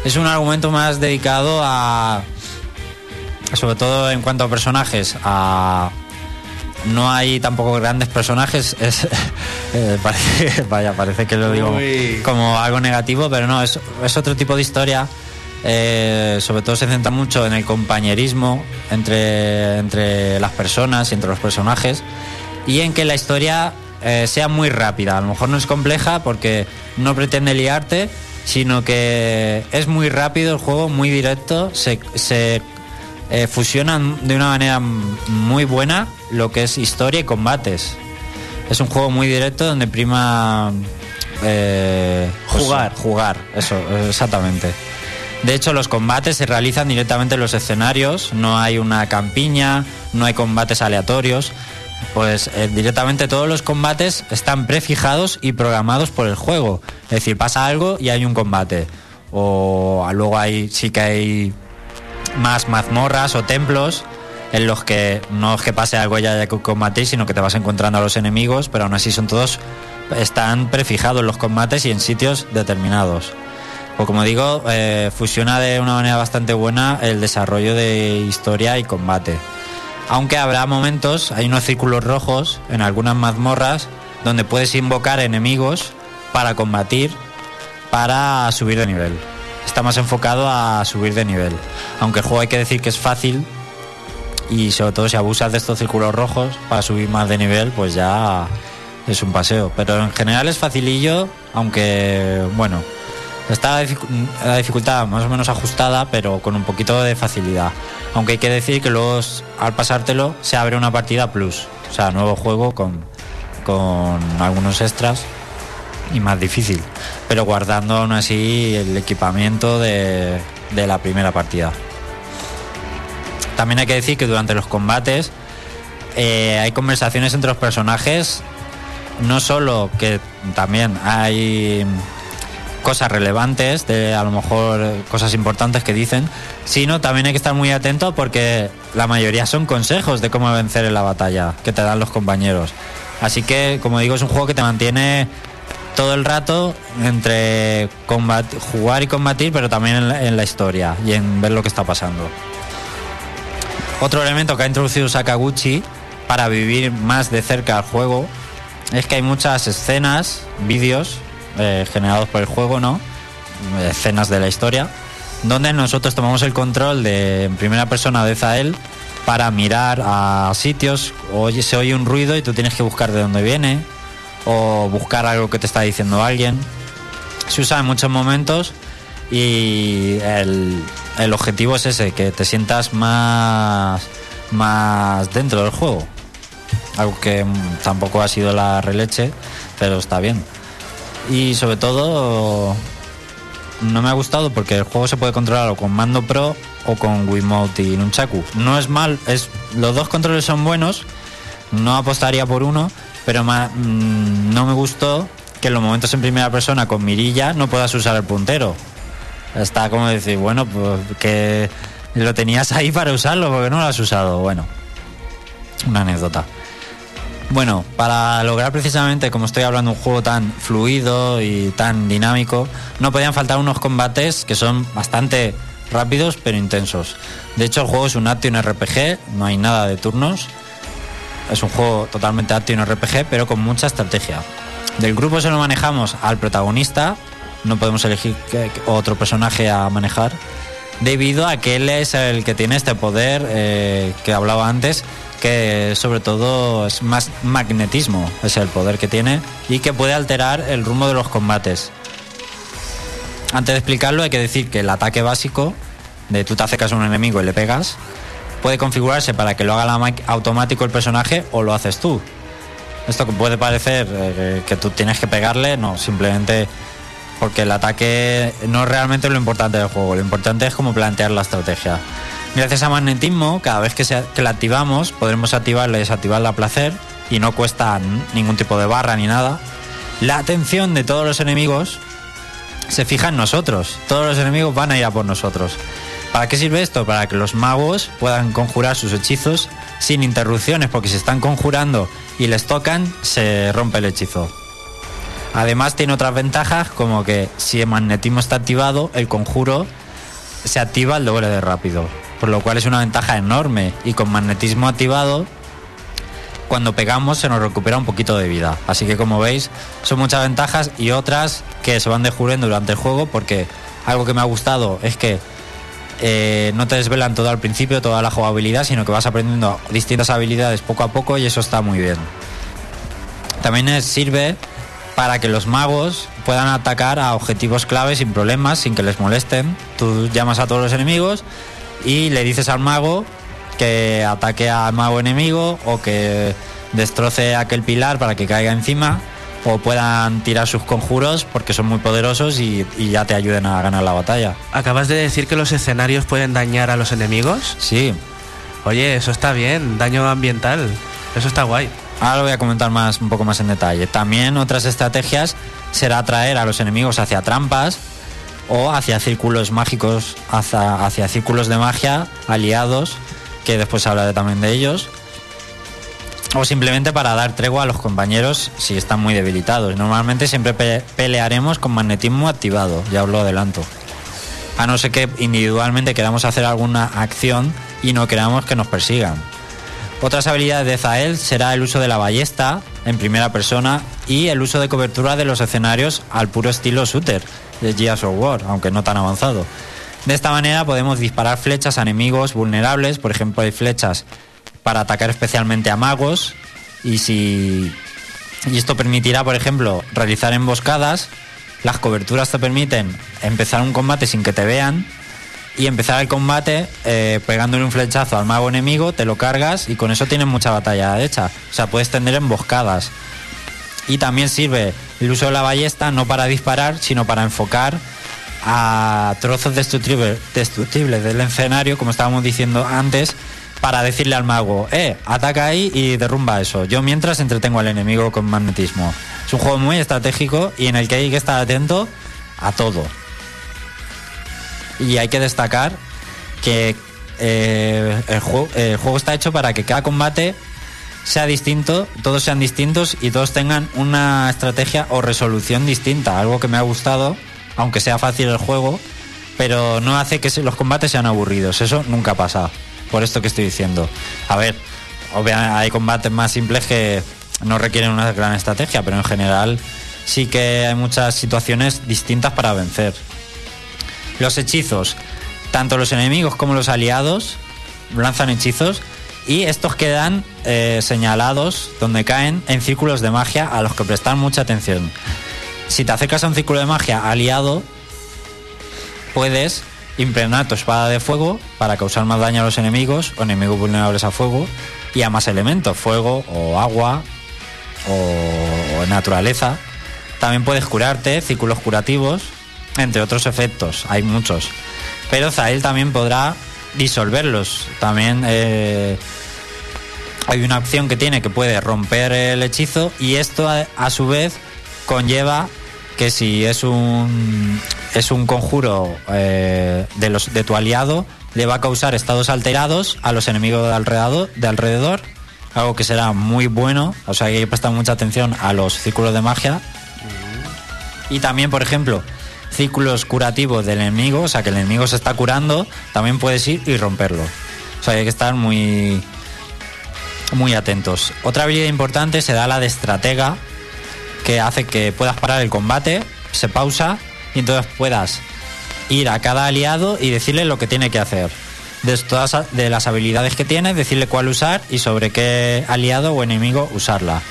Es un argumento más dedicado a, sobre todo en cuanto a personajes, a no hay tampoco grandes personajes. Es, [laughs] eh, parece, [laughs] vaya, parece que lo digo Uy. como algo negativo, pero no, es, es otro tipo de historia. Eh, sobre todo se centra mucho en el compañerismo entre, entre las personas y entre los personajes y en que la historia eh, sea muy rápida. A lo mejor no es compleja porque no pretende liarte, sino que es muy rápido el juego, muy directo, se, se fusionan de una manera muy buena lo que es historia y combates. Es un juego muy directo donde prima eh, Jugar. jugar, eso, exactamente. De hecho, los combates se realizan directamente en los escenarios, no hay una campiña, no hay combates aleatorios. Pues eh, directamente todos los combates están prefijados y programados por el juego. Es decir, pasa algo y hay un combate. O luego hay, sí que hay más mazmorras o templos en los que no es que pase algo ya de combatir, sino que te vas encontrando a los enemigos, pero aún así son todos, están prefijados los combates y en sitios determinados. Pues como digo, eh, fusiona de una manera bastante buena el desarrollo de historia y combate. Aunque habrá momentos, hay unos círculos rojos en algunas mazmorras donde puedes invocar enemigos para combatir, para subir de nivel. Está más enfocado a subir de nivel. Aunque el juego hay que decir que es fácil y sobre todo si abusas de estos círculos rojos para subir más de nivel, pues ya es un paseo. Pero en general es facilillo, aunque bueno, está la dificu- la dificultad más o menos ajustada, pero con un poquito de facilidad. Aunque hay que decir que luego al pasártelo se abre una partida plus, o sea, nuevo juego con, con algunos extras y más difícil, pero guardando aún así el equipamiento de, de la primera partida. También hay que decir que durante los combates eh, hay conversaciones entre los personajes, no solo que también hay cosas relevantes, de a lo mejor cosas importantes que dicen, sino también hay que estar muy atento porque la mayoría son consejos de cómo vencer en la batalla que te dan los compañeros. Así que, como digo, es un juego que te mantiene todo el rato entre jugar y combatir, pero también en la historia y en ver lo que está pasando. Otro elemento que ha introducido Sakaguchi para vivir más de cerca el juego es que hay muchas escenas, vídeos eh, generados por el juego, ¿no? Escenas de la historia, donde nosotros tomamos el control de primera persona de Zael para mirar a sitios, oye, se oye un ruido y tú tienes que buscar de dónde viene, o buscar algo que te está diciendo alguien. Se usa en muchos momentos y el, el objetivo es ese, que te sientas más, más dentro del juego. Algo que mm, tampoco ha sido la releche, pero está bien. Y sobre todo no me ha gustado porque el juego se puede controlar o con mando pro o con Wiimote y Nunchaku. No es mal, es los dos controles son buenos. No apostaría por uno, pero mm, no me gustó que en los momentos en primera persona con mirilla no puedas usar el puntero. Está como decir, bueno, pues que lo tenías ahí para usarlo, porque no lo has usado. Bueno, una anécdota. Bueno, para lograr precisamente, como estoy hablando, un juego tan fluido y tan dinámico, no podían faltar unos combates que son bastante rápidos pero intensos. De hecho, el juego es un action RPG, no hay nada de turnos. Es un juego totalmente action RPG, pero con mucha estrategia. Del grupo se lo manejamos al protagonista, no podemos elegir otro personaje a manejar, debido a que él es el que tiene este poder eh, que hablaba antes, que sobre todo es más magnetismo, es el poder que tiene y que puede alterar el rumbo de los combates. Antes de explicarlo hay que decir que el ataque básico de tú te acercas a un enemigo y le pegas puede configurarse para que lo haga la automático el personaje o lo haces tú. Esto puede parecer eh, que tú tienes que pegarle, no, simplemente porque el ataque no es realmente lo importante del juego, lo importante es cómo plantear la estrategia. Gracias a magnetismo, cada vez que, la activamos, podremos activarla y desactivarla a placer y no cuesta ningún tipo de barra ni nada. La atención de todos los enemigos se fija en nosotros, todos los enemigos van a ir a por nosotros. ¿Para qué sirve esto? Para que los magos puedan conjurar sus hechizos sin interrupciones, porque si están conjurando y les tocan, se rompe el hechizo. Además tiene otras ventajas como que si el magnetismo está activado, el conjuro se activa el doble de rápido, por lo cual es una ventaja enorme y con magnetismo activado cuando pegamos se nos recupera un poquito de vida. Así que como veis son muchas ventajas y otras que se van descubriendo durante el juego porque algo que me ha gustado es que eh, no te desvelan todo al principio, toda la jugabilidad, sino que vas aprendiendo distintas habilidades poco a poco y eso está muy bien. También sirve para que los magos puedan atacar a objetivos clave sin problemas, sin que les molesten. Tú llamas a todos los enemigos y le dices al mago que ataque al mago enemigo o que destroce aquel pilar para que caiga encima o puedan tirar sus conjuros porque son muy poderosos y, y, ya te ayuden a ganar la batalla. ¿Acabas de decir que los escenarios pueden dañar a los enemigos? Sí. Oye, eso está bien, daño ambiental. Eso está guay. Ahora lo voy a comentar más, un poco más en detalle. También otras estrategias será atraer a los enemigos hacia trampas o hacia círculos mágicos, hacia, hacia círculos de magia aliados, que después hablaré también de ellos o simplemente para dar tregua a los compañeros si están muy debilitados. Normalmente siempre pe pelearemos con magnetismo activado, ya os lo adelanto. A no ser que individualmente queramos hacer alguna acción y no queramos que nos persigan. Otras habilidades de Zael será el uso de la ballesta en primera persona y el uso de cobertura de los escenarios al puro estilo shooter de Gears of War, aunque no tan avanzado. De esta manera podemos disparar flechas a enemigos vulnerables, por ejemplo hay flechas para atacar especialmente a magos y si y esto permitirá, por ejemplo, realizar emboscadas. Las coberturas te permiten empezar un combate sin que te vean y empezar el combate eh, pegándole un flechazo al mago enemigo, te lo cargas y con eso tienes mucha batalla hecha. O sea, puedes tener emboscadas. Y también sirve el uso de la ballesta no para disparar, sino para enfocar a trozos destructibles, destructibles del escenario, como estábamos diciendo antes, para decirle al mago, eh, ataca ahí y derrumba eso. Yo mientras entretengo al enemigo con magnetismo. Es un juego muy estratégico y en el que hay que estar atento a todo. Y hay que destacar que eh, el, juego, el juego está hecho para que cada combate sea distinto, todos sean distintos y todos tengan una estrategia o resolución distinta. Algo que me ha gustado, aunque sea fácil el juego, pero no hace que los combates sean aburridos. Eso nunca ha pasado por esto que estoy diciendo. A ver, obviamente hay combates más simples que no requieren una gran estrategia, pero en general sí que hay muchas situaciones distintas para vencer. Los hechizos, tanto los enemigos como los aliados lanzan hechizos y estos quedan eh, señalados donde caen en círculos de magia a los que prestar mucha atención. Si te acercas a un círculo de magia aliado, puedes impregnar tu espada de fuego para causar más daño a los enemigos o enemigos vulnerables a fuego y a más elementos, fuego o agua o, naturaleza. También puedes curarte, círculos curativos, entre otros efectos, hay muchos. Pero Zael también podrá disolverlos. También eh, hay una opción que tiene que puede romper el hechizo y esto a su vez conlleva que si es un es un conjuro eh, de los de tu aliado le va a causar estados alterados a los enemigos de alrededor, de alrededor algo que será muy bueno o sea hay que prestar mucha atención a los círculos de magia y también por ejemplo círculos curativos del enemigo o sea que el enemigo se está curando también puedes ir y romperlo o sea hay que estar muy muy atentos otra habilidad importante se da la de estratega que hace que puedas parar el combate, se pausa y entonces puedas ir a cada aliado y decirle lo que tiene que hacer. De todas de las habilidades que tiene, decirle cuál usar y sobre qué aliado o enemigo usarla.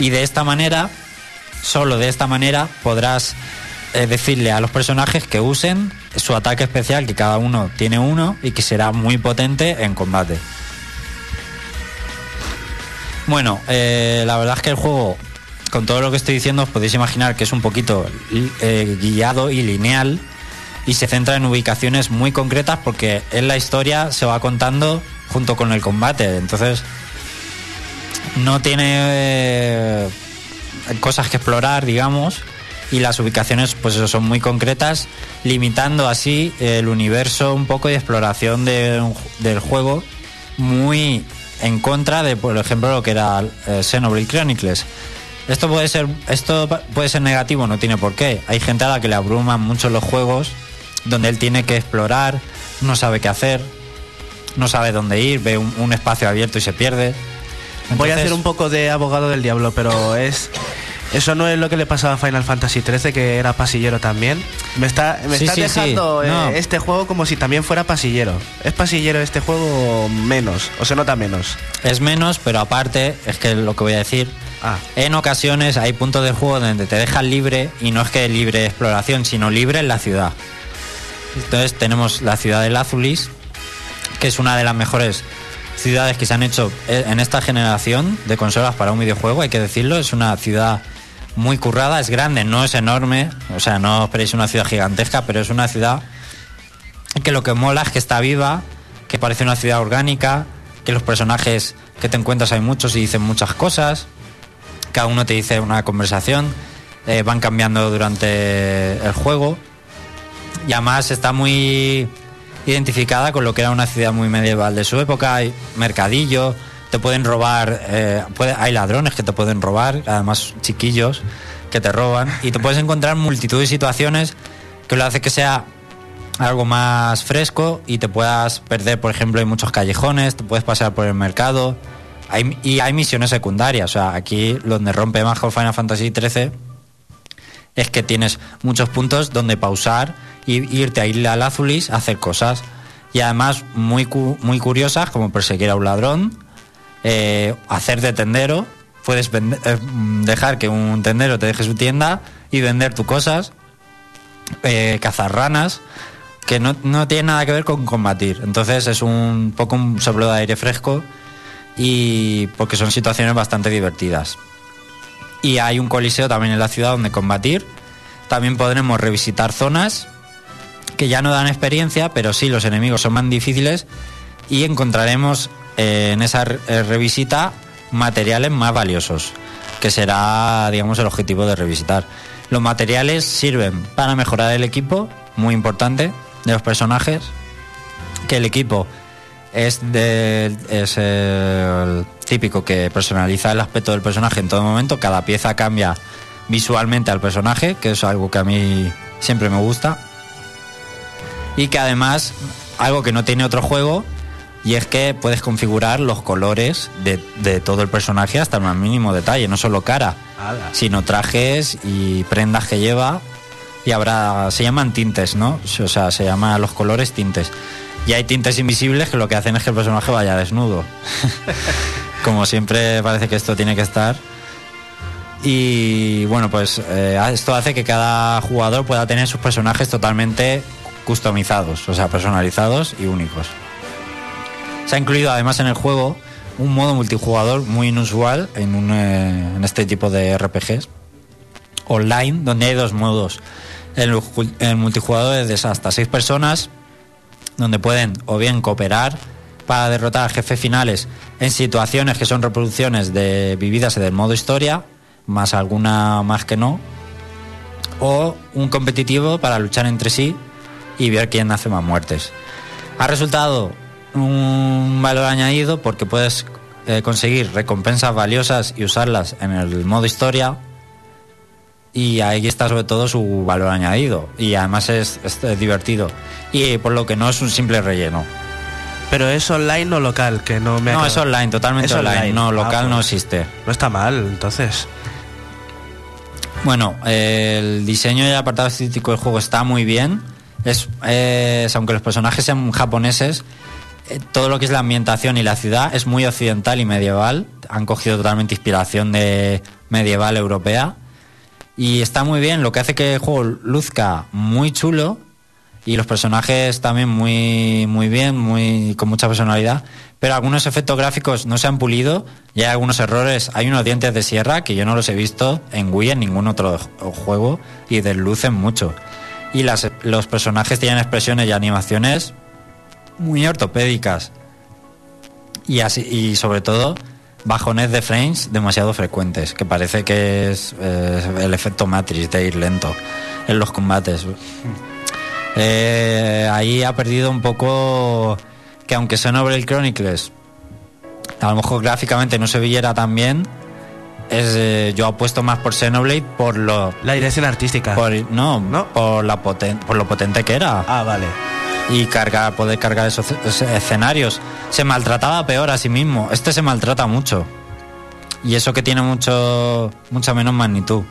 Y de esta manera, solo de esta manera, podrás eh, decirle a los personajes que usen su ataque especial, que cada uno tiene uno y que será muy potente en combate. Bueno, eh, la verdad es que el juego con todo lo que estoy diciendo os podéis imaginar que es un poquito eh, guiado y lineal y se centra en ubicaciones muy concretas porque en la historia se va contando junto con el combate. Entonces no tiene eh, cosas que explorar, digamos, y las ubicaciones pues eso, son muy concretas, limitando así el universo un poco de exploración del juego muy en contra de, por ejemplo, lo que era eh, Xenoblade Chronicles. Esto puede ser esto puede ser negativo, no tiene por qué. Hay gente a la que le abruman mucho los juegos donde él tiene que explorar, no sabe qué hacer, no sabe dónde ir, ve un, un espacio abierto y se pierde. Voy a hacer un poco de abogado del diablo, pero es eso no es lo que le pasaba a Final Fantasy XIII, que era pasillero también. Me está, me Sí, está sí, sí. dejando eh, este juego como si también fuera pasillero. ¿Es pasillero este juego menos? ¿O se nota menos? Es menos, pero aparte, es que lo que voy a decir, Ah, en ocasiones hay puntos del juego donde te dejan libre y no es que libre de exploración, sino libre en la ciudad. Entonces tenemos la ciudad de Lazulis, que es una de las mejores ciudades que se han hecho eh, en esta generación de consolas para un videojuego, hay que decirlo, es una ciudad muy currada, es grande, no es enorme, o sea, no esperéis una ciudad gigantesca, pero es una ciudad que lo que mola es que está viva, que parece una ciudad orgánica, que los personajes que te encuentras hay muchos y dicen muchas cosas, cada uno te dice una conversación, eh, van cambiando durante el juego. Y además está muy identificada con lo que era una ciudad muy medieval de su época, hay mercadillo, te pueden robar, eh, hay ladrones que te pueden robar, además chiquillos que te roban y te puedes encontrar multitud de situaciones que lo hace que sea algo más fresco y te puedas perder, por ejemplo, en muchos callejones, te puedes pasar por el mercado. Y hay misiones secundarias, o sea, aquí donde rompe más con Final Fantasy XIII es que tienes muchos puntos donde pausar y irte a Isla Lazulis a hacer cosas. Y además muy, muy curiosas, como perseguir a un ladrón, eh, hacer de tendero, puedes vende- eh, dejar que un tendero te deje su tienda y vender tus cosas, eh, cazar ranas, que no, no tiene nada que ver con combatir. Entonces es un poco un soplo de aire fresco y porque son situaciones bastante divertidas. Y hay un coliseo también en la ciudad donde combatir. También podremos revisitar zonas que ya no dan experiencia, pero sí los enemigos son más difíciles y encontraremos en esa eh, revisita materiales más valiosos, que será, digamos, el objetivo de revisitar. Los materiales sirven para mejorar el equipo, muy importante, de los personajes, que el equipo es, de, es el típico que personaliza el aspecto del personaje en todo momento, cada pieza cambia visualmente al personaje, que es algo que a mí siempre me gusta. Y que además, algo que no tiene otro juego, y es que puedes configurar los colores de, de todo el personaje hasta el más mínimo detalle, no solo cara, ala. sino trajes y prendas que lleva. Y habrá, se llaman tintes, ¿no? O sea, se llaman los colores tintes. Y hay tintes invisibles que lo que hacen es que el personaje vaya desnudo. [laughs] Como siempre parece que esto tiene que estar. Y bueno, pues eh, esto hace que cada jugador pueda tener sus personajes totalmente customizados, o sea, personalizados y únicos. Se ha incluido además en el juego un modo multijugador muy inusual en, eh, este tipo de RPGs online, donde hay dos modos. El, el multijugador es de hasta seis personas, donde pueden o bien cooperar para derrotar a jefes finales en situaciones que son reproducciones de vividas del modo historia, más alguna más que no, o un competitivo para luchar entre sí y ver quién hace más muertes. Ha resultado un valor añadido porque puedes eh, conseguir recompensas valiosas y usarlas en el modo historia y ahí está sobre todo su valor añadido y además es, es, eh, divertido y por lo que no es un simple relleno. Pero es online o local, que no me No, es online, totalmente Es online. online. No, Ah, local no pues. existe. No está mal, entonces. Bueno, eh, el diseño y el apartado estético del juego está muy bien. Es, es- aunque los personajes sean japoneses, eh, todo lo que es la ambientación y la ciudad es muy occidental y medieval. Han cogido totalmente inspiración de medieval europea. Y está muy bien, lo que hace que el juego luzca muy chulo y los personajes también muy, muy bien, muy, con mucha personalidad. Pero algunos efectos gráficos no se han pulido y hay algunos errores. Hay unos dientes de sierra que yo no los he visto en Wii en ningún otro ju- juego y deslucen mucho. Y los personajes tienen expresiones y animaciones muy ortopédicas. Y, así, y sobre todo bajones de frames demasiado frecuentes, que parece que es eh, el efecto Matrix de ir lento en los combates. Eh, ahí ha perdido un poco que aunque Xenoblade Chronicles a lo mejor gráficamente no se viera tan bien, es, eh, yo apuesto más por Xenoblade por lo... La dirección artística. Por, no, ¿No? Por, la poten- por lo potente que era. Ah, vale. Y cargar, poder cargar esos escenarios. Se maltrataba peor a sí mismo. Este se maltrata mucho. Y eso que tiene mucho, mucha menos magnitud.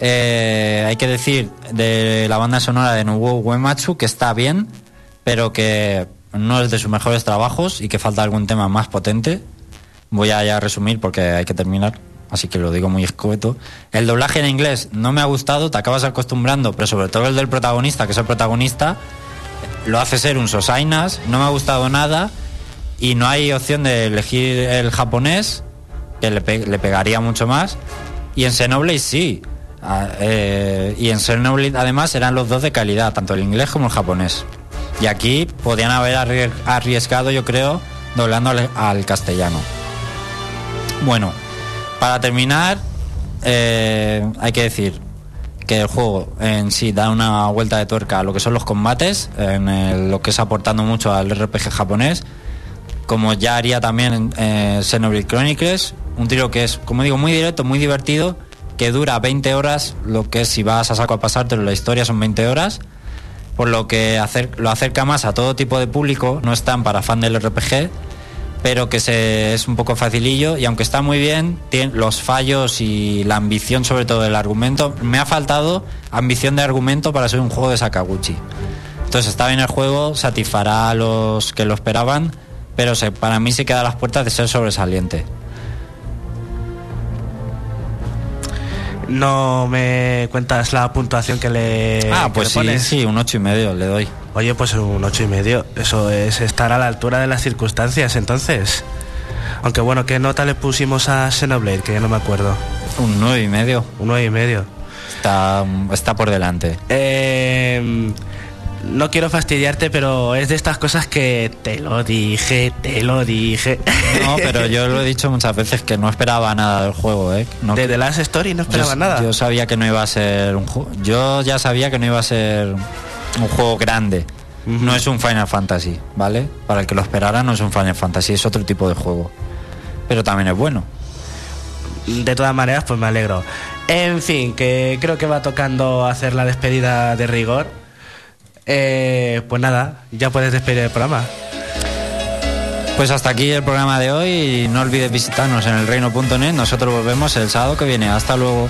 Eh, hay que decir de la banda sonora de Nobuo Uematsu que está bien, pero que no es de sus mejores trabajos y que falta algún tema más potente. Voy a ya resumir porque hay que terminar, así que lo digo muy escueto. El doblaje en inglés no me ha gustado, te acabas acostumbrando, pero sobre todo el del protagonista, que es el protagonista, lo hace ser un sosainas, no me ha gustado nada y no hay opción de elegir el japonés, que le, pe- le pegaría mucho más. Y en Xenoblade sí. Ah, eh, y en Xenoblade además eran los dos de calidad, tanto el inglés como el japonés. Y aquí podían haber arrie- arriesgado, yo creo, doblando al castellano. Bueno, para terminar, eh, hay que decir que el juego en sí da una vuelta de tuerca a lo que son los combates, en lo que es aportando mucho al RPG japonés, como ya haría también en eh, Xenoblade Chronicles, un tiro que es, como digo, muy directo, muy divertido, que dura 20 horas, lo que es si vas a saco a pasártelo, la historia son 20 horas, por lo que lo acerca más a todo tipo de público, no es tan para fan del RPG, pero que se, es un poco facilillo y aunque está muy bien, tiene los fallos y la ambición sobre todo del argumento, me ha faltado ambición de argumento para ser un juego de Sakaguchi. Entonces está bien el juego, satisfará a los que lo esperaban, pero se- para mí se queda a las puertas de ser sobresaliente. No me cuentas la puntuación que le. ah, que pues le sí, sí, un ocho y medio le doy. Oye, pues un ocho y medio. Eso es estar a la altura de las circunstancias, entonces. Aunque bueno, ¿qué nota le pusimos a Xenoblade? Que ya no me acuerdo. Un nueve y medio. Un nueve y medio. Está, está por delante. Eh, no quiero fastidiarte, pero es de estas cosas que te lo dije, te lo dije. No, [laughs] pero yo lo he dicho muchas veces que no esperaba nada del juego, ¿eh? No, de The Last Story no esperaba yo, nada. Yo sabía que no iba a ser un juego. Yo ya sabía que no iba a ser un juego grande. No es un Final Fantasy, ¿vale? Para el que lo esperara, no es un Final Fantasy, es otro tipo de juego. Pero también es bueno. De todas maneras, pues me alegro. En fin, que creo que va tocando hacer la despedida de rigor. Eh, pues nada, ya puedes despedir el programa. Pues hasta aquí el programa de hoy no olvides visitarnos en elreino.net. Nosotros volvemos el sábado que viene. Hasta luego.